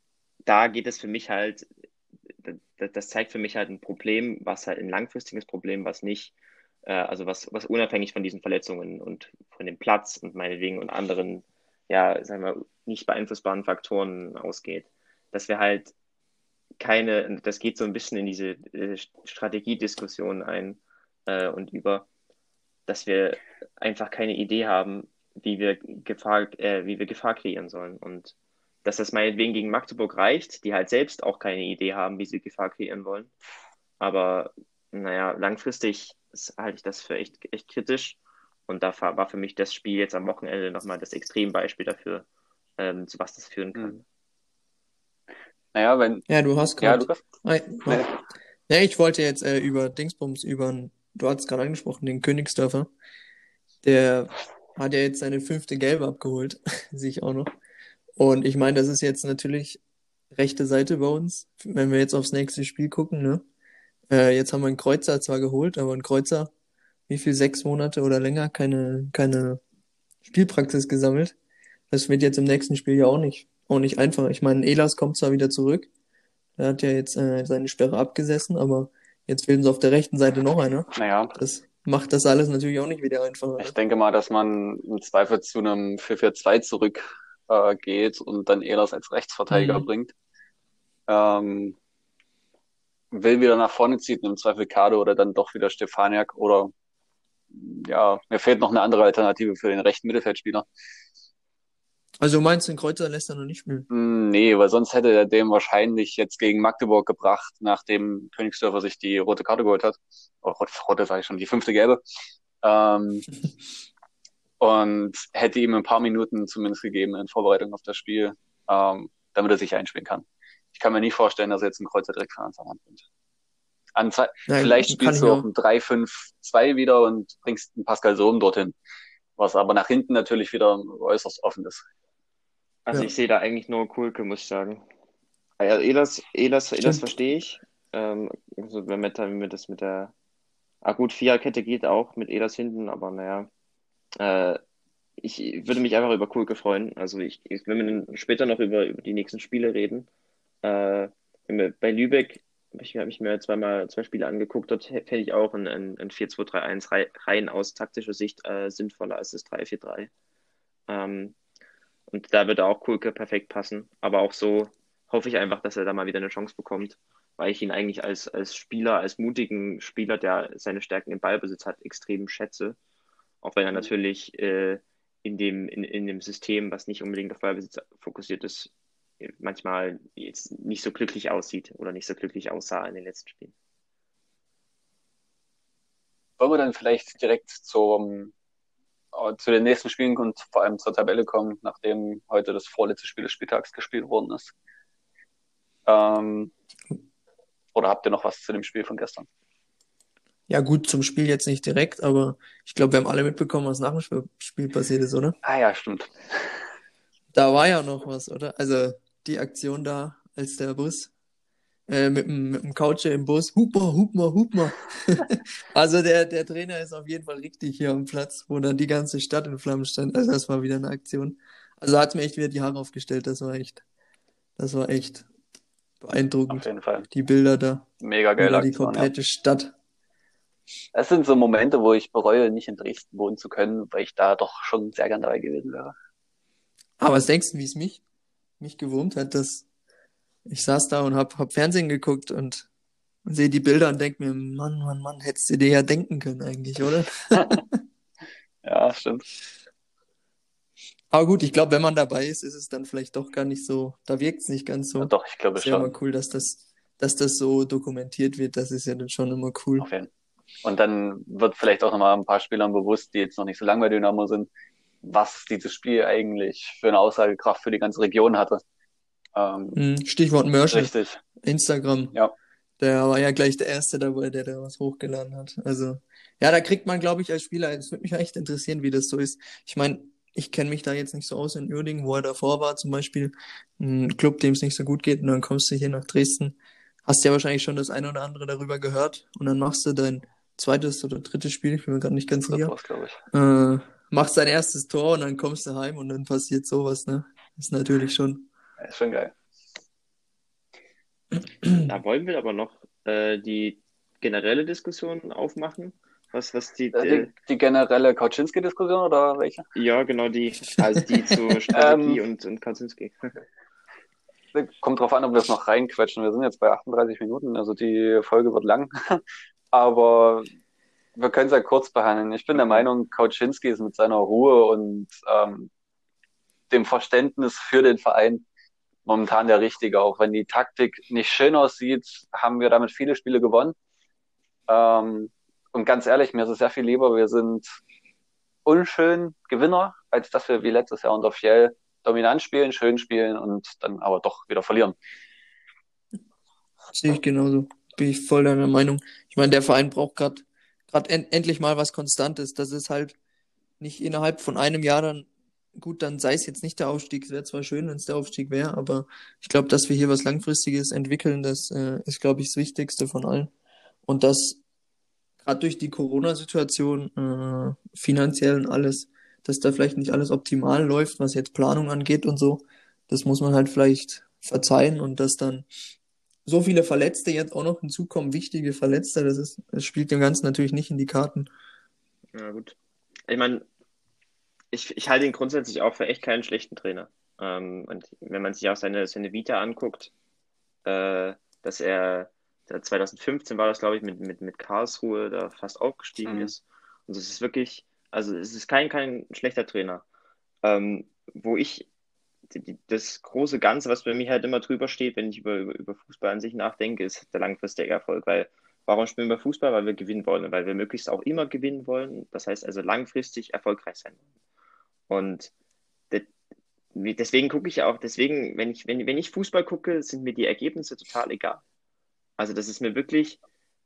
da geht es für mich halt das zeigt für mich halt ein Problem, was halt ein langfristiges Problem, was nicht, äh, also was, was unabhängig von diesen Verletzungen und von dem Platz und meinetwegen und anderen, ja, sagen wir, nicht beeinflussbaren Faktoren ausgeht. Dass wir halt keine, das geht so ein bisschen in diese äh, Strategiediskussion ein äh, und über, dass wir einfach keine Idee haben, wie wir Gefahr, äh, wie wir Gefahr kreieren sollen. Und dass das meinetwegen gegen Magdeburg reicht, die halt selbst auch keine Idee haben, wie sie Gefahr kreieren wollen. Aber naja, langfristig halte ich das für echt, echt kritisch. Und da war für mich das Spiel jetzt am Wochenende nochmal das Extrembeispiel dafür, ähm, zu was das führen kann. Hm. Naja, wenn. Ja, du hast gerade. Ja, nee. ja, ich wollte jetzt äh, über Dingsbums, über, du hast es gerade angesprochen, den Königsdörfer. Der hat ja jetzt seine fünfte Gelbe abgeholt, sehe ich auch noch. Und ich meine, das ist jetzt natürlich rechte Seite bei uns, wenn wir jetzt aufs nächste Spiel gucken, ne? Äh, jetzt haben wir einen Kreuzer zwar geholt, aber ein Kreuzer, wie viel, sechs Monate oder länger, keine, keine Spielpraxis gesammelt. Das wird jetzt im nächsten Spiel ja auch nicht, auch nicht einfach. Ich meine, Elas kommt zwar wieder zurück, er hat ja jetzt äh, seine Sperre abgesessen, aber jetzt fehlen sie auf der rechten Seite noch einer. Naja. Das macht das alles natürlich auch nicht wieder einfacher. Ich denke mal, dass man im Zweifel zu einem 4-4-2 zurück äh, geht und dann Ehlers als Rechtsverteidiger mhm. bringt. Ähm, will wieder nach vorne zieht, im Zweifel Kado oder dann doch wieder Stefaniak oder ja, mir fehlt noch eine andere Alternative für den rechten Mittelfeldspieler. Also du meinst, den Kreuzer lässt er noch nicht spielen? Mm, nee, weil sonst hätte er dem wahrscheinlich jetzt gegen Magdeburg gebracht, nachdem Königsdörfer sich die rote Karte geholt hat. Oh, rote, rote sage ich schon, die fünfte gelbe. Ähm, und hätte ihm ein paar Minuten zumindest gegeben in Vorbereitung auf das Spiel, ähm, damit er sich einspielen kann. Ich kann mir nie vorstellen, dass er jetzt ein Kreuzer direkt von Anfang an bringt. An Ze Nein, Vielleicht spielst du auch. ein 3-5-2 wieder und bringst einen Pascal Sohm dorthin. Was aber nach hinten natürlich wieder äußerst offen ist. Also Ja. ich sehe da eigentlich nur Kulke, muss ich sagen. Ah Ja, Elas, Elas, Elas verstehe ich. Ähm, also wenn wir, wenn wir das mit der, ah gut, Viererkette geht auch mit Elas hinten, aber naja. Äh, ich würde mich einfach über Kulke freuen. Also ich, ich, wenn wir dann später noch über, über die nächsten Spiele reden, äh, bei Lübeck habe ich, hab ich mir zweimal zwei Spiele angeguckt, dort hätte ich auch ein, ein, ein 4-2-3-1 rei- rein aus taktischer Sicht äh, sinnvoller als das 3-4-3. Ähm, und da würde auch Kulke perfekt passen. Aber auch so hoffe ich einfach, dass er da mal wieder eine Chance bekommt, weil ich ihn eigentlich als, als Spieler, als mutigen Spieler, der seine Stärken im Ballbesitz hat, extrem schätze. Auch wenn er natürlich äh, in dem, in, in dem System, was nicht unbedingt auf Ballbesitz fokussiert ist, manchmal jetzt nicht so glücklich aussieht oder nicht so glücklich aussah in den letzten Spielen. Wollen wir dann vielleicht direkt zum, äh, zu den nächsten Spielen und vor allem zur Tabelle kommen, nachdem heute das vorletzte Spiel des Spieltags gespielt worden ist? Ähm, oder habt ihr noch was zu dem Spiel von gestern? Ja, gut, zum Spiel jetzt nicht direkt, aber ich glaube, wir haben alle mitbekommen, was nach dem Spiel, passiert ist, oder? Ah ja, stimmt. Da war ja noch was, oder? Also die Aktion da, als der Bus äh, mit, dem, mit dem Coucher im Bus, hup mal, hup mal, hup mal. also der, der Trainer ist auf jeden Fall richtig hier am Platz, wo dann die ganze Stadt in Flammen stand. Also das war wieder eine Aktion. Also hat mir echt wieder die Haare aufgestellt, das war echt, das war echt Auf beeindruckend. jeden Fall. Die Bilder da, Mega über die Aktion, ja. komplette Stadt. Es sind so Momente, wo ich bereue, nicht in Dresden wohnen zu können, weil ich da doch schon sehr gern dabei gewesen wäre. Aber was denkst du, wie es mich, mich gewurmt hat, dass ich saß da und hab, hab Fernsehen geguckt und, und sehe die Bilder und denk mir, Mann, Mann, Mann, hättest du dir ja denken können eigentlich, oder? Ja, stimmt. Aber gut, ich glaube, wenn man dabei ist, ist es dann vielleicht doch gar nicht so, da wirkt es nicht ganz so. Ja, doch, ich glaube Das wäre schon. immer cool, dass das, dass das so dokumentiert wird. Das ist ja dann schon immer cool. Auf jeden Fall. Und dann wird vielleicht auch nochmal ein paar Spielern bewusst, die jetzt noch nicht so lange bei Dynamo sind, was dieses Spiel eigentlich für eine Aussagekraft für die ganze Region hatte. Ähm, Hm, Stichwort Merchant, richtig. Instagram. Ja. Der war ja gleich der Erste dabei, der da was hochgeladen hat. Also, ja, da kriegt man, glaube ich, als Spieler, es würde mich echt interessieren, wie das so ist. Ich meine, ich kenne mich da jetzt nicht so aus in Uerdingen, wo er davor war, zum Beispiel. Ein Club, dem es nicht so gut geht, und dann kommst du hier nach Dresden. Hast ja wahrscheinlich schon das eine oder andere darüber gehört. Und dann machst du dein zweites oder drittes Spiel, ich bin mir gerade nicht ganz Das sicher. war's, glaube ich. Äh, machst dein erstes Tor und dann kommst du heim und dann passiert sowas, ne? Ist natürlich schon. Ist schon geil. Da wollen wir aber noch äh, die generelle Diskussion aufmachen. Was, was die, Äh, äh, Die, die generelle Kautschinski-Diskussion oder welche? ja, genau, die, also die zur Strategie und, und Kaczynski. Kommt drauf an, ob wir es noch reinquetschen. Wir sind jetzt bei 38 Minuten, also die Folge wird lang. Aber wir können es ja kurz behandeln. Ich bin der Meinung, Kautschinski ist mit seiner Ruhe und ähm, dem Verständnis für den Verein momentan der Richtige. Auch wenn die Taktik nicht schön aussieht, haben wir damit viele Spiele gewonnen. Ähm, und ganz ehrlich, mir ist es sehr viel lieber, wir sind unschön Gewinner, als dass wir wie letztes Jahr unter Fjell dominant spielen, schön spielen und dann aber doch wieder verlieren. Sehe ich genauso. Bin ich voll deiner Meinung. Ich meine, der Verein braucht gerade gerade en endlich mal was Konstantes. Das ist halt nicht innerhalb von einem Jahr dann gut, dann sei es jetzt nicht der Aufstieg. Es wäre zwar schön, wenn es der Aufstieg wäre, aber ich glaube, dass wir hier was Langfristiges entwickeln, das äh, ist, glaube ich, das Wichtigste von allen. Und das gerade durch die Corona-Situation, äh, finanziell und alles, dass da vielleicht nicht alles optimal läuft, was jetzt Planung angeht und so. Das muss man halt vielleicht verzeihen und dass dann so viele Verletzte jetzt auch noch hinzukommen, wichtige Verletzte, das ist, das spielt dem Ganzen natürlich nicht in die Karten. Ja, gut. Ich meine, ich, ich halte ihn grundsätzlich auch für echt keinen schlechten Trainer. Ähm, und wenn man sich auch seine, seine Vita anguckt, äh, dass er da 2015 war das, glaube ich, mit, mit, mit Karlsruhe da fast aufgestiegen Mhm. ist. Und es ist wirklich, also es ist kein, kein schlechter Trainer. Ähm, wo ich das große Ganze, was bei mir halt immer drüber steht, wenn ich über, über, über Fußball an sich nachdenke, ist der langfristige Erfolg. Weil warum spielen wir Fußball? Weil wir gewinnen wollen weil wir möglichst auch immer gewinnen wollen. Das heißt also langfristig erfolgreich sein wollen. Und deswegen gucke ich auch, deswegen, wenn ich, wenn, wenn ich Fußball gucke, sind mir die Ergebnisse total egal. Also das ist mir wirklich,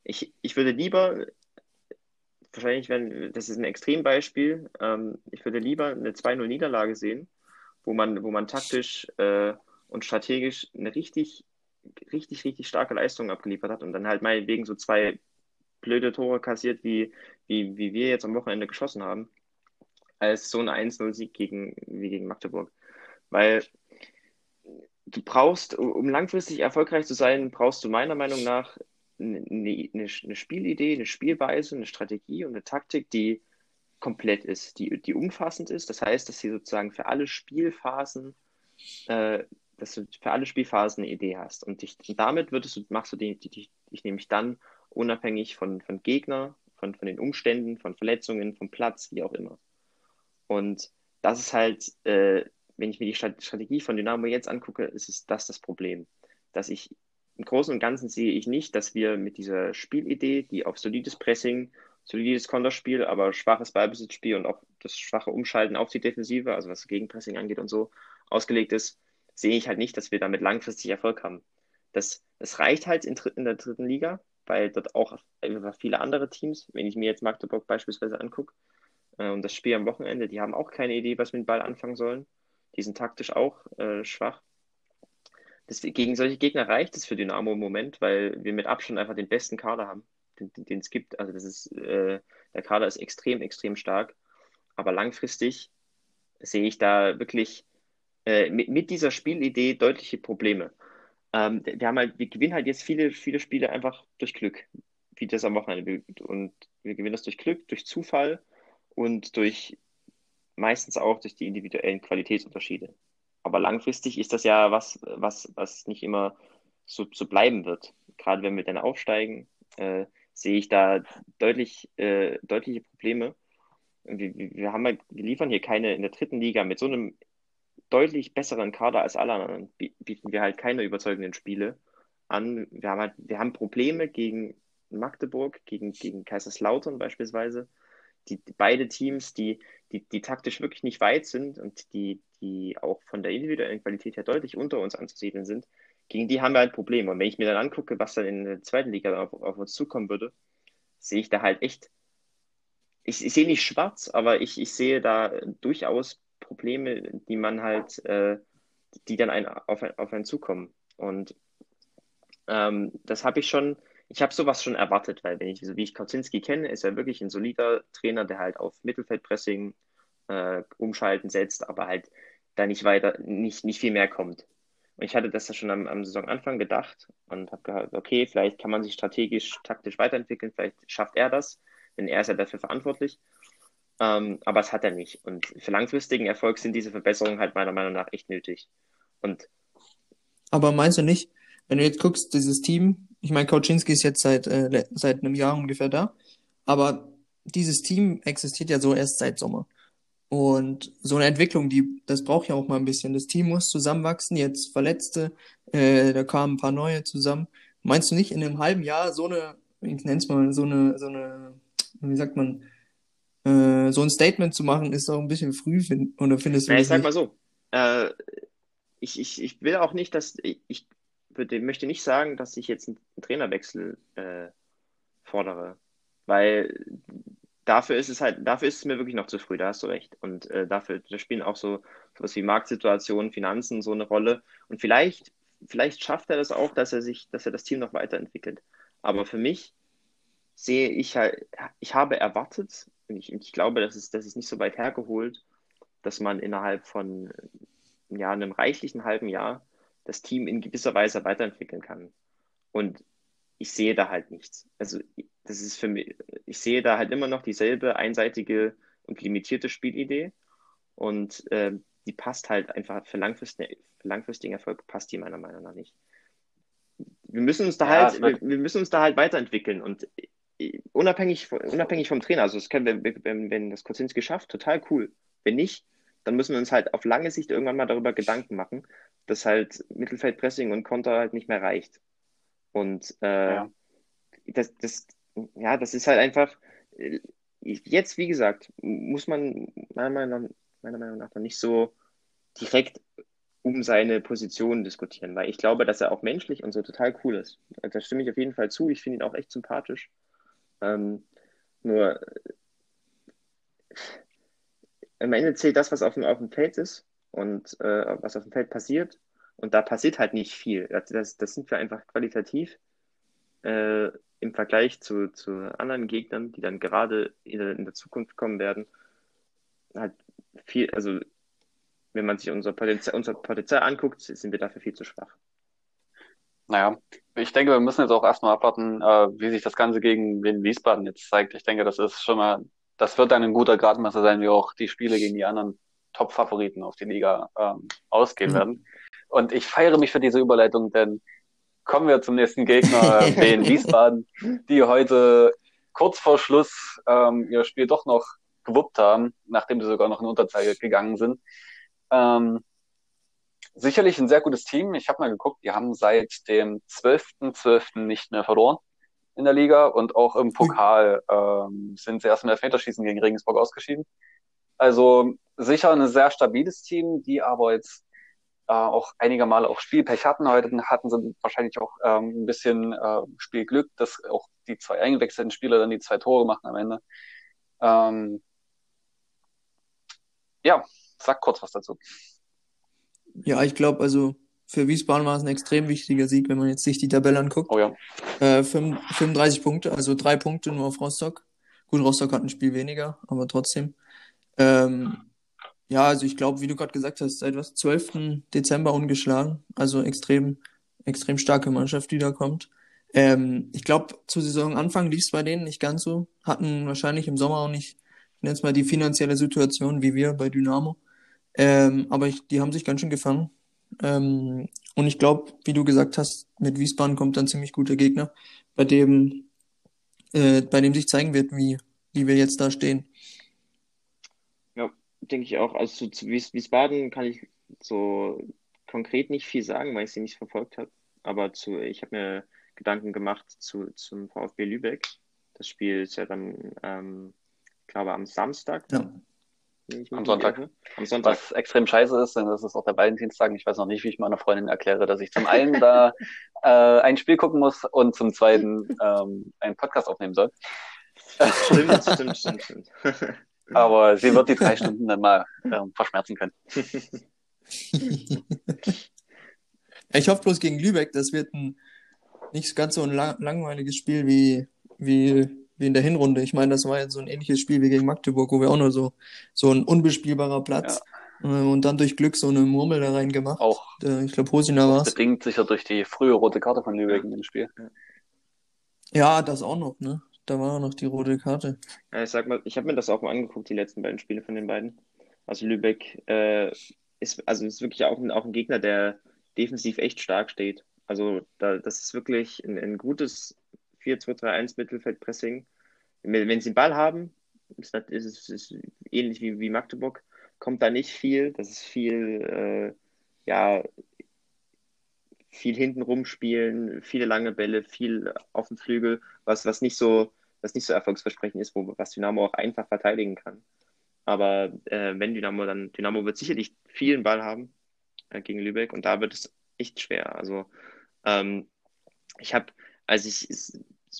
ich, ich würde lieber, wahrscheinlich, wenn, das ist ein Extrembeispiel, ähm, ich würde lieber eine 2-0-Niederlage sehen, wo man, wo man taktisch äh, und strategisch eine richtig, richtig, richtig starke Leistung abgeliefert hat und dann halt meinetwegen so zwei blöde Tore kassiert, wie, wie, wie wir jetzt am Wochenende geschossen haben, als so ein 1-0-Sieg gegen, wie gegen Magdeburg. Weil du brauchst, um langfristig erfolgreich zu sein, brauchst du meiner Meinung nach eine, eine, eine Spielidee, eine Spielweise, eine Strategie und eine Taktik, die komplett ist, die, die umfassend ist. Das heißt, dass sie sozusagen für alle Spielphasen, äh, dass du für alle Spielphasen eine Idee hast. Und, dich, und damit würdest du, machst du die, die, dich nämlich dann unabhängig von, von Gegner, von, von den Umständen, von Verletzungen, vom Platz, wie auch immer. Und das ist halt äh, wenn ich mir die Strategie von Dynamo jetzt angucke, ist es das das Problem. Dass ich im Großen und Ganzen sehe ich nicht, dass wir mit dieser Spielidee, die auf solides Pressing, solides Konterspiel, aber schwaches Ballbesitzspiel und auch das schwache Umschalten auf die Defensive, also was Gegenpressing angeht und so, ausgelegt ist, sehe ich halt nicht, dass wir damit langfristig Erfolg haben. Das, das reicht halt in, in der dritten Liga, weil dort auch viele andere Teams, wenn ich mir jetzt Magdeburg beispielsweise angucke, äh, und das Spiel am Wochenende, die haben auch keine Idee, was mit dem Ball anfangen sollen. Die sind taktisch auch äh, schwach. Das, gegen solche Gegner reicht es für Dynamo im Moment, weil wir mit Abstand einfach den besten Kader haben, den es gibt. Also das ist, äh, der Kader ist extrem, extrem stark. Aber langfristig sehe ich da wirklich äh, mit, mit, dieser Spielidee deutliche Probleme. Ähm, wir, haben halt, wir gewinnen halt jetzt viele, viele Spiele einfach durch Glück, wie das am Wochenende. Und wir gewinnen das durch Glück, durch Zufall und durch meistens auch durch die individuellen Qualitätsunterschiede. Aber langfristig ist das ja was, was, was nicht immer so, so bleiben wird. Gerade wenn wir dann aufsteigen, äh, sehe ich da deutlich, äh, deutliche Probleme. Wir, wir, haben halt, wir liefern hier keine in der dritten Liga mit so einem deutlich besseren Kader als alle anderen, bieten wir halt keine überzeugenden Spiele an. Wir haben halt, wir haben Probleme gegen Magdeburg, gegen, gegen Kaiserslautern beispielsweise die, beide Teams, die, die, die taktisch wirklich nicht weit sind und die, die auch von der individuellen Qualität her deutlich unter uns anzusiedeln sind, gegen die haben wir halt Probleme. Und wenn ich mir dann angucke, was dann in der zweiten Liga auf, auf uns zukommen würde, sehe ich da halt echt, ich, ich sehe nicht schwarz, aber ich, ich sehe da durchaus Probleme, die man halt, äh, die dann ein, auf, auf einen zukommen. Und ähm, das habe ich schon ich habe sowas schon erwartet, weil wenn ich, so wie ich Kaczynski kenne, ist er wirklich ein solider Trainer, der halt auf Mittelfeldpressing äh, umschalten setzt, aber halt da nicht weiter, nicht, nicht viel mehr kommt. Und ich hatte das ja schon am, am Saisonanfang gedacht und habe gehört, okay, vielleicht kann man sich strategisch, taktisch weiterentwickeln, vielleicht schafft er das, denn er ist ja dafür verantwortlich. Ähm, aber es hat er nicht. Und für langfristigen Erfolg sind diese Verbesserungen halt meiner Meinung nach echt nötig. Und aber meinst du nicht, wenn du jetzt guckst, dieses Team, ich meine, Kauczynski ist jetzt seit, äh, seit einem Jahr ungefähr da, aber dieses Team existiert ja so erst seit Sommer. Und so eine Entwicklung, die, das braucht ja auch mal ein bisschen. Das Team muss zusammenwachsen, jetzt Verletzte, äh, da kamen ein paar neue zusammen. Meinst du nicht in einem halben Jahr so eine, ich nenne es mal, so eine, so eine, wie sagt man, äh, so ein Statement zu machen, ist auch ein bisschen früh, find, oder findest du ja, ich sag mal so, äh, ich, ich, ich will auch nicht, dass, ich, ich würde, möchte nicht sagen, dass ich jetzt einen Trainerwechsel äh, fordere, weil dafür ist es halt, dafür ist es mir wirklich noch zu früh, da hast du recht. Und äh, dafür da spielen auch so sowas wie Marktsituationen, Finanzen so eine Rolle. Und vielleicht, vielleicht schafft er das auch, dass er sich, dass er das Team noch weiterentwickelt. Aber für mich sehe ich halt, ich habe erwartet, und ich, ich glaube, das ist, das ist nicht so weit hergeholt, dass man innerhalb von ja, einem reichlichen halben Jahr das Team in gewisser Weise weiterentwickeln kann. Und ich sehe da halt nichts. Also das ist für mich, ich sehe da halt immer noch dieselbe einseitige und limitierte Spielidee und äh, die passt halt einfach für, langfristig, für langfristigen Erfolg passt die meiner Meinung nach nicht. Wir müssen uns da ja, halt, wir, wir, müssen uns da halt weiterentwickeln und äh, unabhängig, unabhängig vom Trainer, also das können wir, wenn, wenn das Kozinski schafft, total cool. Wenn nicht, dann müssen wir uns halt auf lange Sicht irgendwann mal darüber Gedanken machen, dass halt Mittelfeldpressing und Konter halt nicht mehr reicht. Und äh, ja. das, das, ja, das ist halt einfach, äh, jetzt, wie gesagt, muss man meiner Meinung nach meiner Meinung nach, noch nicht so direkt um seine Position diskutieren, weil ich glaube, dass er auch menschlich und so total cool ist. Da stimme ich auf jeden Fall zu. Ich finde ihn auch echt sympathisch. Ähm, nur am Ende zählt das, was auf dem, auf dem Feld ist und äh, was auf dem Feld passiert. Und da passiert halt nicht viel. Das, das sind wir einfach qualitativ äh, im Vergleich zu, zu anderen Gegnern, die dann gerade in der, in der Zukunft kommen werden, halt viel, also wenn man sich unser Potenzial, unser Potenzial anguckt, sind wir dafür viel zu schwach. Naja, ich denke, wir müssen jetzt auch erstmal abwarten, äh, wie sich das Ganze gegen den Wiesbaden jetzt zeigt. Ich denke, das ist schon mal, das wird dann ein guter Gradmesser sein, wie auch die Spiele gegen die anderen Top-Favoriten auf die Liga ähm, ausgehen mhm. werden. Und ich feiere mich für diese Überleitung, denn kommen wir zum nächsten Gegner, den Wiesbaden, die heute kurz vor Schluss ähm, ihr Spiel doch noch gewuppt haben, nachdem sie sogar noch in Unterzahl gegangen sind. Ähm, sicherlich ein sehr gutes Team. Ich habe mal geguckt, die haben seit dem 12.12. .12. nicht mehr verloren in der Liga und auch im Pokal ähm, sind sie erst im Elfmeterschießen gegen Regensburg ausgeschieden. Also sicher ein sehr stabiles Team, die aber jetzt äh, auch einige Male auch Spielpech hatten. Heute hatten sie wahrscheinlich auch ähm, ein bisschen äh, Spielglück, dass auch die zwei eingewechselten Spieler dann die zwei Tore machen am Ende. Ähm, ja, sag kurz was dazu. Ja, ich glaube, also für Wiesbaden war es ein extrem wichtiger Sieg, wenn man jetzt sich die Tabelle anguckt. Oh ja. Äh, 35 Punkte, also drei Punkte nur auf Rostock. Gut, Rostock hat ein Spiel weniger, aber trotzdem. Ähm, ja, also ich glaube, wie du gerade gesagt hast, seit was 12. Dezember ungeschlagen. Also extrem, extrem starke Mannschaft, die da kommt. Ähm, ich glaube, zu Saisonanfang lief es bei denen nicht ganz so. Hatten wahrscheinlich im Sommer auch nicht, ich nenne es mal die finanzielle Situation wie wir bei Dynamo. Ähm, aber ich, die haben sich ganz schön gefangen. Ähm, und ich glaube, wie du gesagt hast, mit Wiesbaden kommt dann ziemlich guter Gegner, bei dem, äh, bei dem sich zeigen wird, wie, wie wir jetzt da stehen. Denke ich auch. Also zu Wies Wiesbaden kann ich so konkret nicht viel sagen, weil ich sie nicht verfolgt habe. Aber zu, ich habe mir Gedanken gemacht zu, zum VfB Lübeck. Das Spiel ist ja dann, ähm, ich glaube, am Samstag. Ja. Am Sonntag. Am Sonntag. Was extrem scheiße ist, denn das ist auch der Valentinstag. Ich weiß noch nicht, wie ich meiner Freundin erkläre, dass ich zum einen da äh, ein Spiel gucken muss und zum zweiten ähm, einen Podcast aufnehmen soll. Stimmt, stimmt, stimmt, stimmt. Aber sie wird die drei Stunden dann mal ähm, verschmerzen können. ich hoffe bloß gegen Lübeck, das wird ein nicht ganz so ein lang langweiliges Spiel wie, wie wie in der Hinrunde. Ich meine, das war jetzt so ein ähnliches Spiel wie gegen Magdeburg, wo wir auch nur so, so ein unbespielbarer Platz ja. äh, und dann durch Glück so eine Murmel da rein gemacht. Auch. Der, ich glaube, Hosina war es. Bedingt sicher durch die frühe rote Karte von Lübeck in dem Spiel. Ja, das auch noch, ne? Da war noch die rote Karte. Ja, ich sag mal, ich habe mir das auch mal angeguckt, die letzten beiden Spiele von den beiden. Also Lübeck äh, ist, also ist wirklich auch ein, auch ein Gegner, der defensiv echt stark steht. Also da, das ist wirklich ein, ein gutes 4-2-3-1 Mittelfeldpressing. Wenn, wenn sie den Ball haben, ist, das, ist, ist ähnlich wie, wie Magdeburg, kommt da nicht viel. Das ist viel, äh, ja, viel hinten rumspielen, viele lange Bälle, viel auf dem Flügel, was, was nicht so, was nicht so erfolgsversprechend ist, wo, was Dynamo auch einfach verteidigen kann. Aber äh, wenn Dynamo dann, Dynamo wird sicherlich vielen Ball haben äh, gegen Lübeck und da wird es echt schwer. Also ähm, ich habe, als ich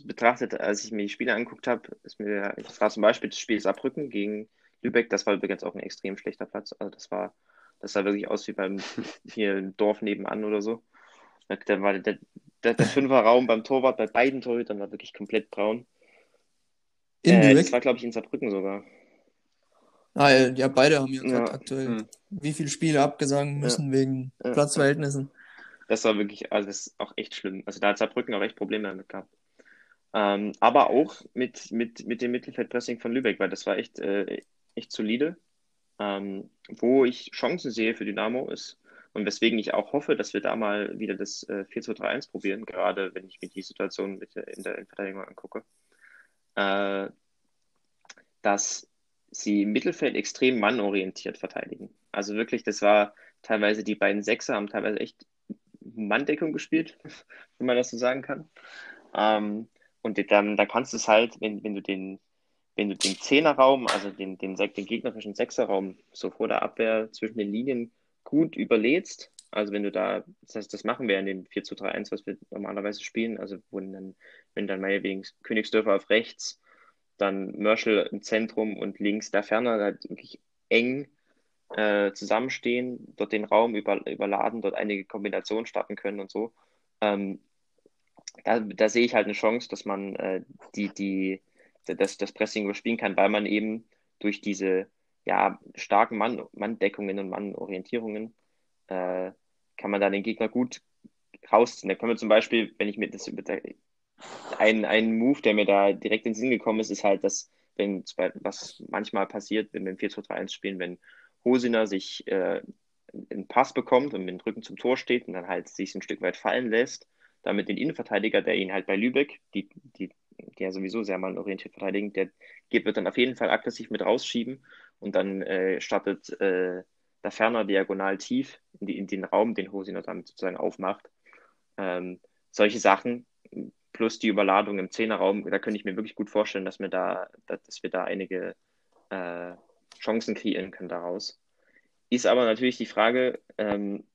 betrachtet, als ich mir die Spiele angeguckt habe, ist mir, das war zum Beispiel das Spiel Saarbrücken gegen Lübeck, das war übrigens auch ein extrem schlechter Platz. Also das war, das sah wirklich aus wie beim hier im Dorf nebenan oder so. War der, der, der Fünferraum beim Torwart bei beiden Torhütern war wirklich komplett braun. In äh, Lübeck? Das war, glaube ich, in Saarbrücken sogar. Ah, ja, beide haben ja, ja. aktuell hm. wie viele Spiele abgesagen müssen ja. wegen ja. Platzverhältnissen. Das war wirklich, also das ist auch echt schlimm. Also da hat Saarbrücken auch echt Probleme damit gehabt. Ähm, aber auch mit, mit, mit dem Mittelfeldpressing von Lübeck, weil das war echt, äh, echt solide. Ähm, wo ich Chancen sehe für Dynamo ist und weswegen ich auch hoffe, dass wir da mal wieder das äh, 4-2-3-1 probieren, gerade wenn ich mir die Situation mit der, in der Innenverteidigung angucke, äh, dass sie im Mittelfeld extrem mannorientiert verteidigen. Also wirklich, das war teilweise die beiden Sechser haben teilweise echt Manndeckung gespielt, wenn man das so sagen kann. Ähm, und dann, dann kannst du es halt, wenn, wenn du den, wenn du den Zehnerraum, also den, den, den gegnerischen Sechserraum so vor der Abwehr zwischen den Linien gut überlädst, also wenn du da, das heißt, das machen wir in dem 4 zu 3 1, was wir normalerweise spielen, also wo dann, wenn dann meinetwegen Königsdörfer auf rechts, dann Mörschel im Zentrum und links der Ferner halt wirklich eng äh, zusammenstehen, dort den Raum über, überladen, dort einige Kombinationen starten können und so. Ähm, da, da sehe ich halt eine Chance, dass man äh, die, die, das, das Pressing überspielen kann, weil man eben durch diese ja, starken Mann, Manndeckungen und Mannorientierungen äh, kann man da den Gegner gut rausziehen. Da können wir zum Beispiel, wenn ich mir das ein, ein Move, der mir da direkt in den Sinn gekommen ist, ist halt, dass, wenn, was manchmal passiert, wenn wir im 4-2-3-1 spielen, wenn Hosiner sich äh, einen Pass bekommt und mit dem Rücken zum Tor steht und dann halt sich ein Stück weit fallen lässt, damit den Innenverteidiger, der ihn halt bei Lübeck, die, die, der sowieso sehr mal orientiert verteidigen, der wird dann auf jeden Fall aggressiv mit rausschieben und dann äh, startet äh, der Ferner diagonal tief in, die, in, den Raum, den Hosiner damit sozusagen aufmacht. Ähm, solche Sachen plus die Überladung im Zehnerraum, da könnte ich mir wirklich gut vorstellen, dass wir da, dass wir da einige äh, Chancen kreieren können daraus. Ist aber natürlich die Frage, ähm,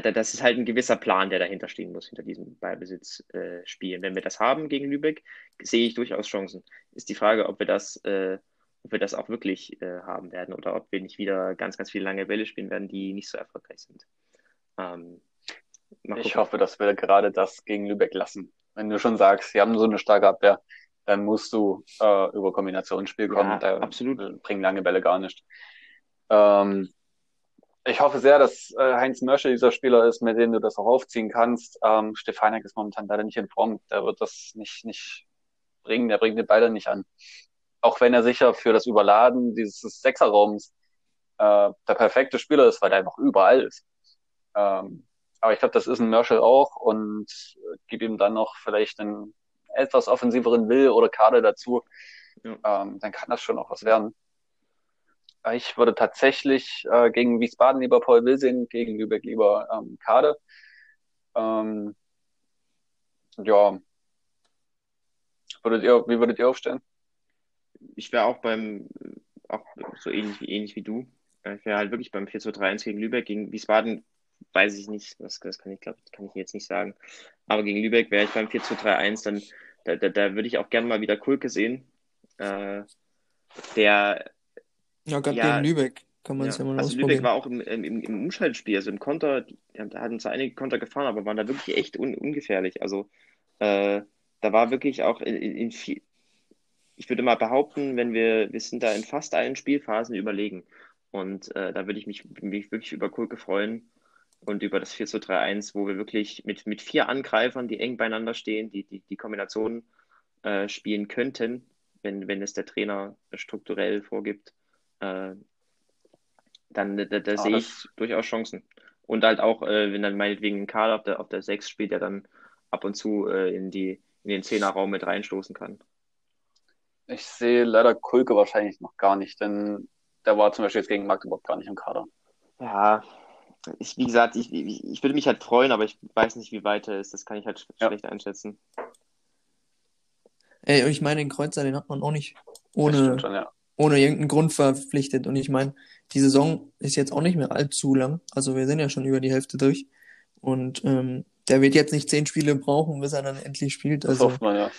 das ist halt ein gewisser Plan, der dahinter stehen muss, hinter diesem Ballbesitzspiel. Äh, Wenn wir das haben gegen Lübeck, sehe ich durchaus Chancen. Ist die Frage, ob wir das, äh, ob wir das auch wirklich äh, haben werden oder ob wir nicht wieder ganz, ganz viele lange Bälle spielen werden, die nicht so erfolgreich sind. Ähm, ich hoffe, dass wir gerade das gegen Lübeck lassen. Wenn du schon sagst, sie haben so eine starke Abwehr, dann musst du äh, über Kombinationsspiel kommen. Ja, da absolut. bringen lange Bälle gar nicht. Ähm, ich hoffe sehr, dass äh, Heinz Mörsche dieser Spieler ist, mit dem du das auch aufziehen kannst. Ähm, Stefanek ist momentan leider nicht in Form. Der wird das nicht, nicht bringen. Der bringt den Ball dann nicht an. Auch wenn er sicher für das Überladen dieses Sechserraums äh, der perfekte Spieler ist, weil er einfach überall ist. Ähm, aber ich glaube, das ist ein Merschel auch und äh, gib ihm dann noch vielleicht einen etwas offensiveren Will oder Kader dazu, ja. ähm, dann kann das schon auch was werden. Ich würde tatsächlich äh, gegen Wiesbaden lieber Paul sehen, gegen Lübeck lieber ähm, Kade. Ähm, ja. Würdet ihr, wie würdet ihr aufstellen? Ich wäre auch beim, auch so ähnlich wie, ähnlich wie du. Ich wäre halt wirklich beim 4 2 3 1 gegen Lübeck. Gegen Wiesbaden weiß ich nicht, das, das kann ich glaube kann ich jetzt nicht sagen. Aber gegen Lübeck wäre ich beim 4 zu 3 1, dann da, da, da würde ich auch gerne mal wieder Kulke sehen. Äh, der ja, gerade ja, gegen Lübeck kann man es ja, ja, mal also ausprobieren. Lübeck war auch im, im, im Umschaltspiel, also im Konter, da hatten zwar einige Konter gefahren, aber waren da wirklich echt un, ungefährlich. Also äh, da war wirklich auch in, in, in viel, ich würde mal behaupten, wenn wir, wir sind da in fast allen Spielphasen überlegen. Und äh, da würde ich mich, mich wirklich über Kulke freuen und über das 4 zu 3 1, wo wir wirklich mit, mit vier Angreifern, die eng beieinander stehen, die die, die Kombination äh, spielen könnten, wenn, wenn es der Trainer strukturell vorgibt, äh, dann da, da ah, sehe ich durchaus Chancen. Und halt auch, äh, wenn dann meinetwegen ein Karl auf der, auf der 6 spielt, der dann ab und zu äh, in, die, in den Zehnerraum mit reinstoßen kann. Ich sehe leider Kulke wahrscheinlich noch gar nicht, denn der war zum Beispiel jetzt gegen Magdeburg gar nicht im Kader. Ja, ich, wie gesagt, ich, ich, ich, würde mich halt freuen, aber ich weiß nicht, wie weit er ist. Das kann ich halt ja. schlecht einschätzen. Ey, ich meine, den Kreuzer, den hat man auch nicht ohne, schon, ja. Ohne irgendeinen Grund verpflichtet. Und ich meine, die Saison ist jetzt auch nicht mehr allzu lang. Also wir sind ja schon über die Hälfte durch. Und ähm, der wird jetzt nicht zehn Spiele brauchen, bis er dann endlich spielt. Also, das hofft man, ja.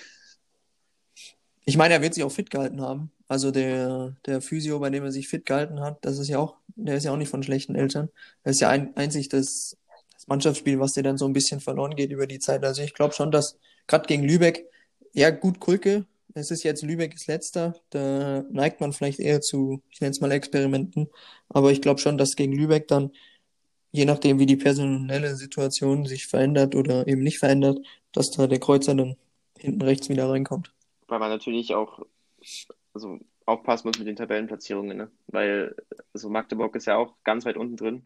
Ich meine, er wird sich auch fit gehalten haben. Also der, der Physio, bei dem er sich fit gehalten hat, das ist ja auch, der ist ja auch nicht von schlechten Eltern. Das ist ja ein, einzig das, das Mannschaftsspiel, was dir dann so ein bisschen verloren geht über die Zeit. Also ich glaube schon, dass gerade gegen Lübeck, ja gut, Kulke, es ist jetzt Lübeck ist letzter, da neigt man vielleicht eher zu, ich nenne es mal Experimenten, aber ich glaube schon, dass gegen Lübeck dann, je nachdem wie die personelle Situation sich verändert oder eben nicht verändert, dass da der Kreuzer dann hinten rechts wieder reinkommt. Weil man natürlich auch also aufpassen muss mit den Tabellenplatzierungen, ne? Weil also Magdeburg ist ja auch ganz weit unten drin.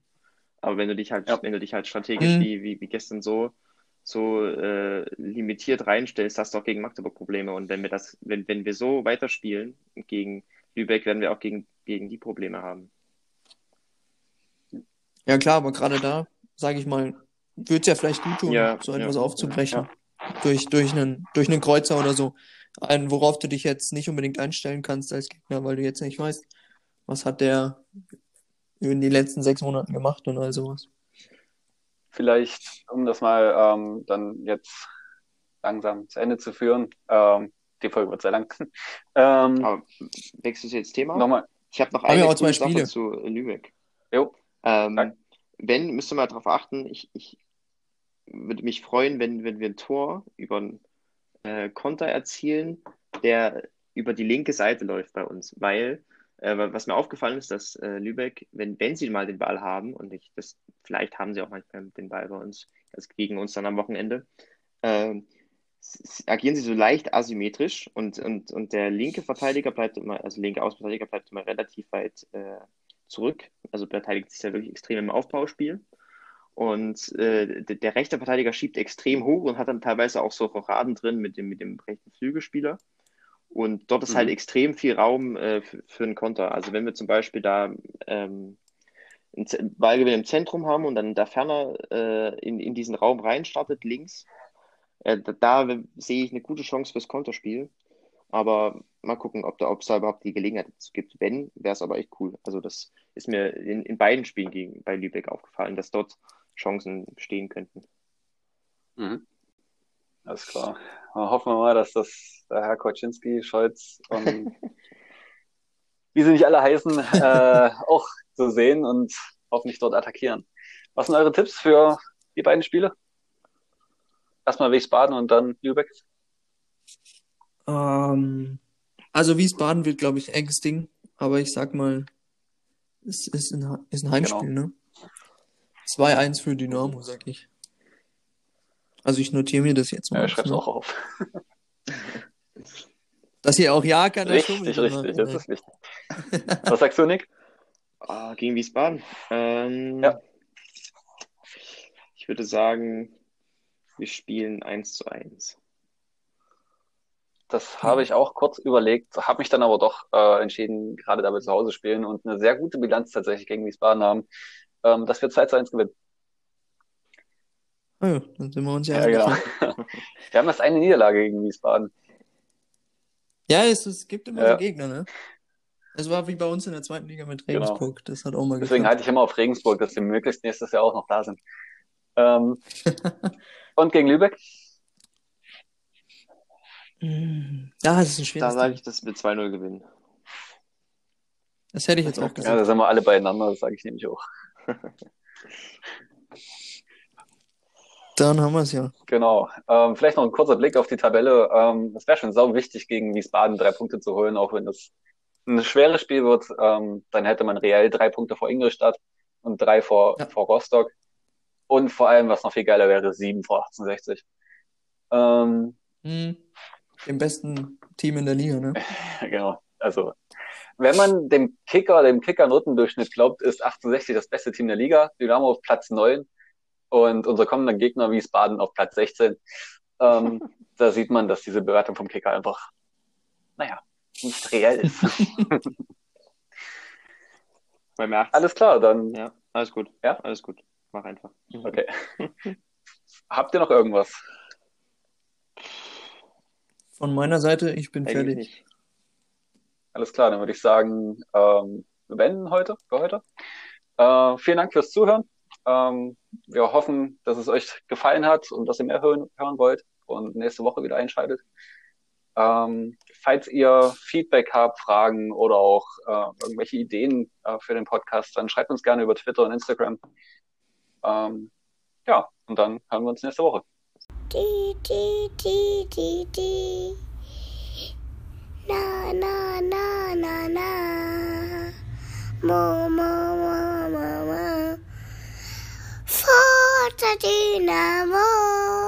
Aber wenn du dich halt, ja. wenn du dich halt strategisch mhm. wie, wie, wie gestern so, so äh, limitiert reinstellst, hast du auch gegen Magdeburg Probleme. Und wenn wir das, wenn, wenn wir so weiterspielen gegen Lübeck, werden wir auch gegen, gegen die Probleme haben. Ja klar, aber gerade da, sage ich mal, würde es ja vielleicht gut tun, ja, so etwas ja, aufzubrechen. Durch, durch, einen, durch einen Kreuzer oder so. ein, worauf du dich jetzt nicht unbedingt einstellen kannst als Gegner, weil du jetzt nicht weißt, was hat der in den letzten sechs Monaten gemacht und all sowas. Vielleicht, um das mal ähm, dann jetzt langsam zu Ende zu führen, ähm, die Folge wird sehr lang. ähm, Aber wechselst du jetzt Thema? Nochmal, Ich habe noch eine zwei coole Sache zu Lübeck. jo, Ähm, wenn, müsst ihr mal darauf achten, ich, ich würde mich freuen, wenn, wenn wir ein Tor über einen äh, Konter erzielen, der über die linke Seite läuft bei uns. Weil, äh, was mir aufgefallen ist, dass äh, Lübeck, wenn, wenn sie mal den Ball haben, und ich, das, vielleicht haben sie auch manchmal den Ball bei uns, also gegen uns dann am Wochenende, s- agieren sie so leicht asymmetrisch und, und, und der linke Verteidiger bleibt immer, also linke Außenverteidiger bleibt immer relativ weit äh, zurück. Also beteiligt sich ja wirklich extrem im Aufbauspiel. Und äh, der, rechte Verteidiger schiebt extrem hoch und hat dann teilweise auch so Rochaden drin mit dem, mit dem rechten Flügelspieler. Und dort ist Mhm. halt extrem viel Raum äh, für, für einen Konter. Also wenn wir zum Beispiel da ähm, einen Ballgewinn im Zentrum haben und dann der Ferner äh, in, in diesen Raum reinstartet, links, äh, da, da sehe ich eine gute Chance fürs Konterspiel. Aber mal gucken, ob da, ob es da überhaupt die Gelegenheit dazu gibt. Wenn, wäre es aber echt cool. Also das ist mir in, in beiden Spielen gegen, bei Lübeck aufgefallen, dass dort Chancen bestehen könnten. Mhm. Alles klar. Dann hoffen wir mal, dass das der Herr Koczynski, Scholz und wie sie nicht alle heißen, äh, auch so sehen und hoffentlich dort attackieren. Was sind eure Tipps für die beiden Spiele? Erstmal Wiesbaden und dann Lübeck. Ähm, also Wiesbaden wird, glaube ich, enges Ding, aber ich sag mal, es ist ein, ist ein Heimspiel, ne? 2-1 für Dynamo, sag ich. Also ich notiere mir das jetzt mal. Ja, ich schreib's ne? auch auf. Dass hier auch ja keiner Richtig, richtig, oder? das ist wichtig. Was sagst du, Nick? Ah, gegen Wiesbaden. Ähm, Ja. Ich würde sagen, wir spielen 1 zu 1. Das habe ich auch kurz überlegt, habe mich dann aber doch äh, entschieden, gerade da wir zu Hause spielen und eine sehr gute Bilanz tatsächlich gegen Wiesbaden haben, ähm, dass wir 2 zu 1 gewinnen. Ah ja, dann sind wir uns ja, Ja, einig. genau. Wir haben erst eine Niederlage gegen Wiesbaden. Ja, es, es gibt immer Ja. so Gegner, ne? Es war wie bei uns in der zweiten Liga mit Genau. Regensburg. Das hat auch mal Deswegen geklappt. halte ich immer auf Regensburg, dass wir möglichst nächstes Jahr auch noch da sind. Ähm, und gegen Lübeck? Mm, Ja, das ist ein Da schweres sage Ding. ich, dass wir 2-0 gewinnen. Das hätte ich jetzt auch Ja, gesagt. da sind wir alle beieinander, das sage ich nämlich auch. Dann haben wir es ja. Genau. Ähm, vielleicht noch ein kurzer Blick auf die Tabelle. Ähm, es wäre schon sau wichtig, gegen Wiesbaden drei Punkte zu holen, auch wenn das ein schweres Spiel wird. Ähm, dann hätte man reell drei Punkte vor Ingolstadt und drei vor, Ja. vor Rostock. Und vor allem, was noch viel geiler wäre, sieben vor 1860. Ähm, Hm. Dem besten Team in der Liga, ne? genau. Also, wenn man dem Kicker, dem Kicker-Notendurchschnitt glaubt, ist 1860 das beste Team der Liga. Dynamo auf Platz 9 und unser kommender Gegner Wiesbaden auf Platz 16. Ähm, da sieht man, dass diese Bewertung vom Kicker einfach, naja, nicht reell ist. Bei mir 18. Alles klar, dann, Ja, alles gut. Ja? Alles gut. Mach einfach. okay. Habt ihr noch irgendwas? Von meiner Seite, ich bin Eigentlich fertig. nicht. Alles klar, dann würde ich sagen, ähm, wir beenden heute, für heute. Äh, vielen Dank fürs Zuhören. Ähm, wir hoffen, dass es euch gefallen hat und dass ihr mehr hören, hören wollt und nächste Woche wieder einschaltet. Ähm, falls ihr Feedback habt, Fragen oder auch äh, irgendwelche Ideen äh, für den Podcast, dann schreibt uns gerne über Twitter und Instagram. Ähm, ja, und dann hören wir uns nächste Woche. Di, di, di, di, di. Na, na, na, na, na. Mo, mo, mo, mo, mo. Forza Dynamo.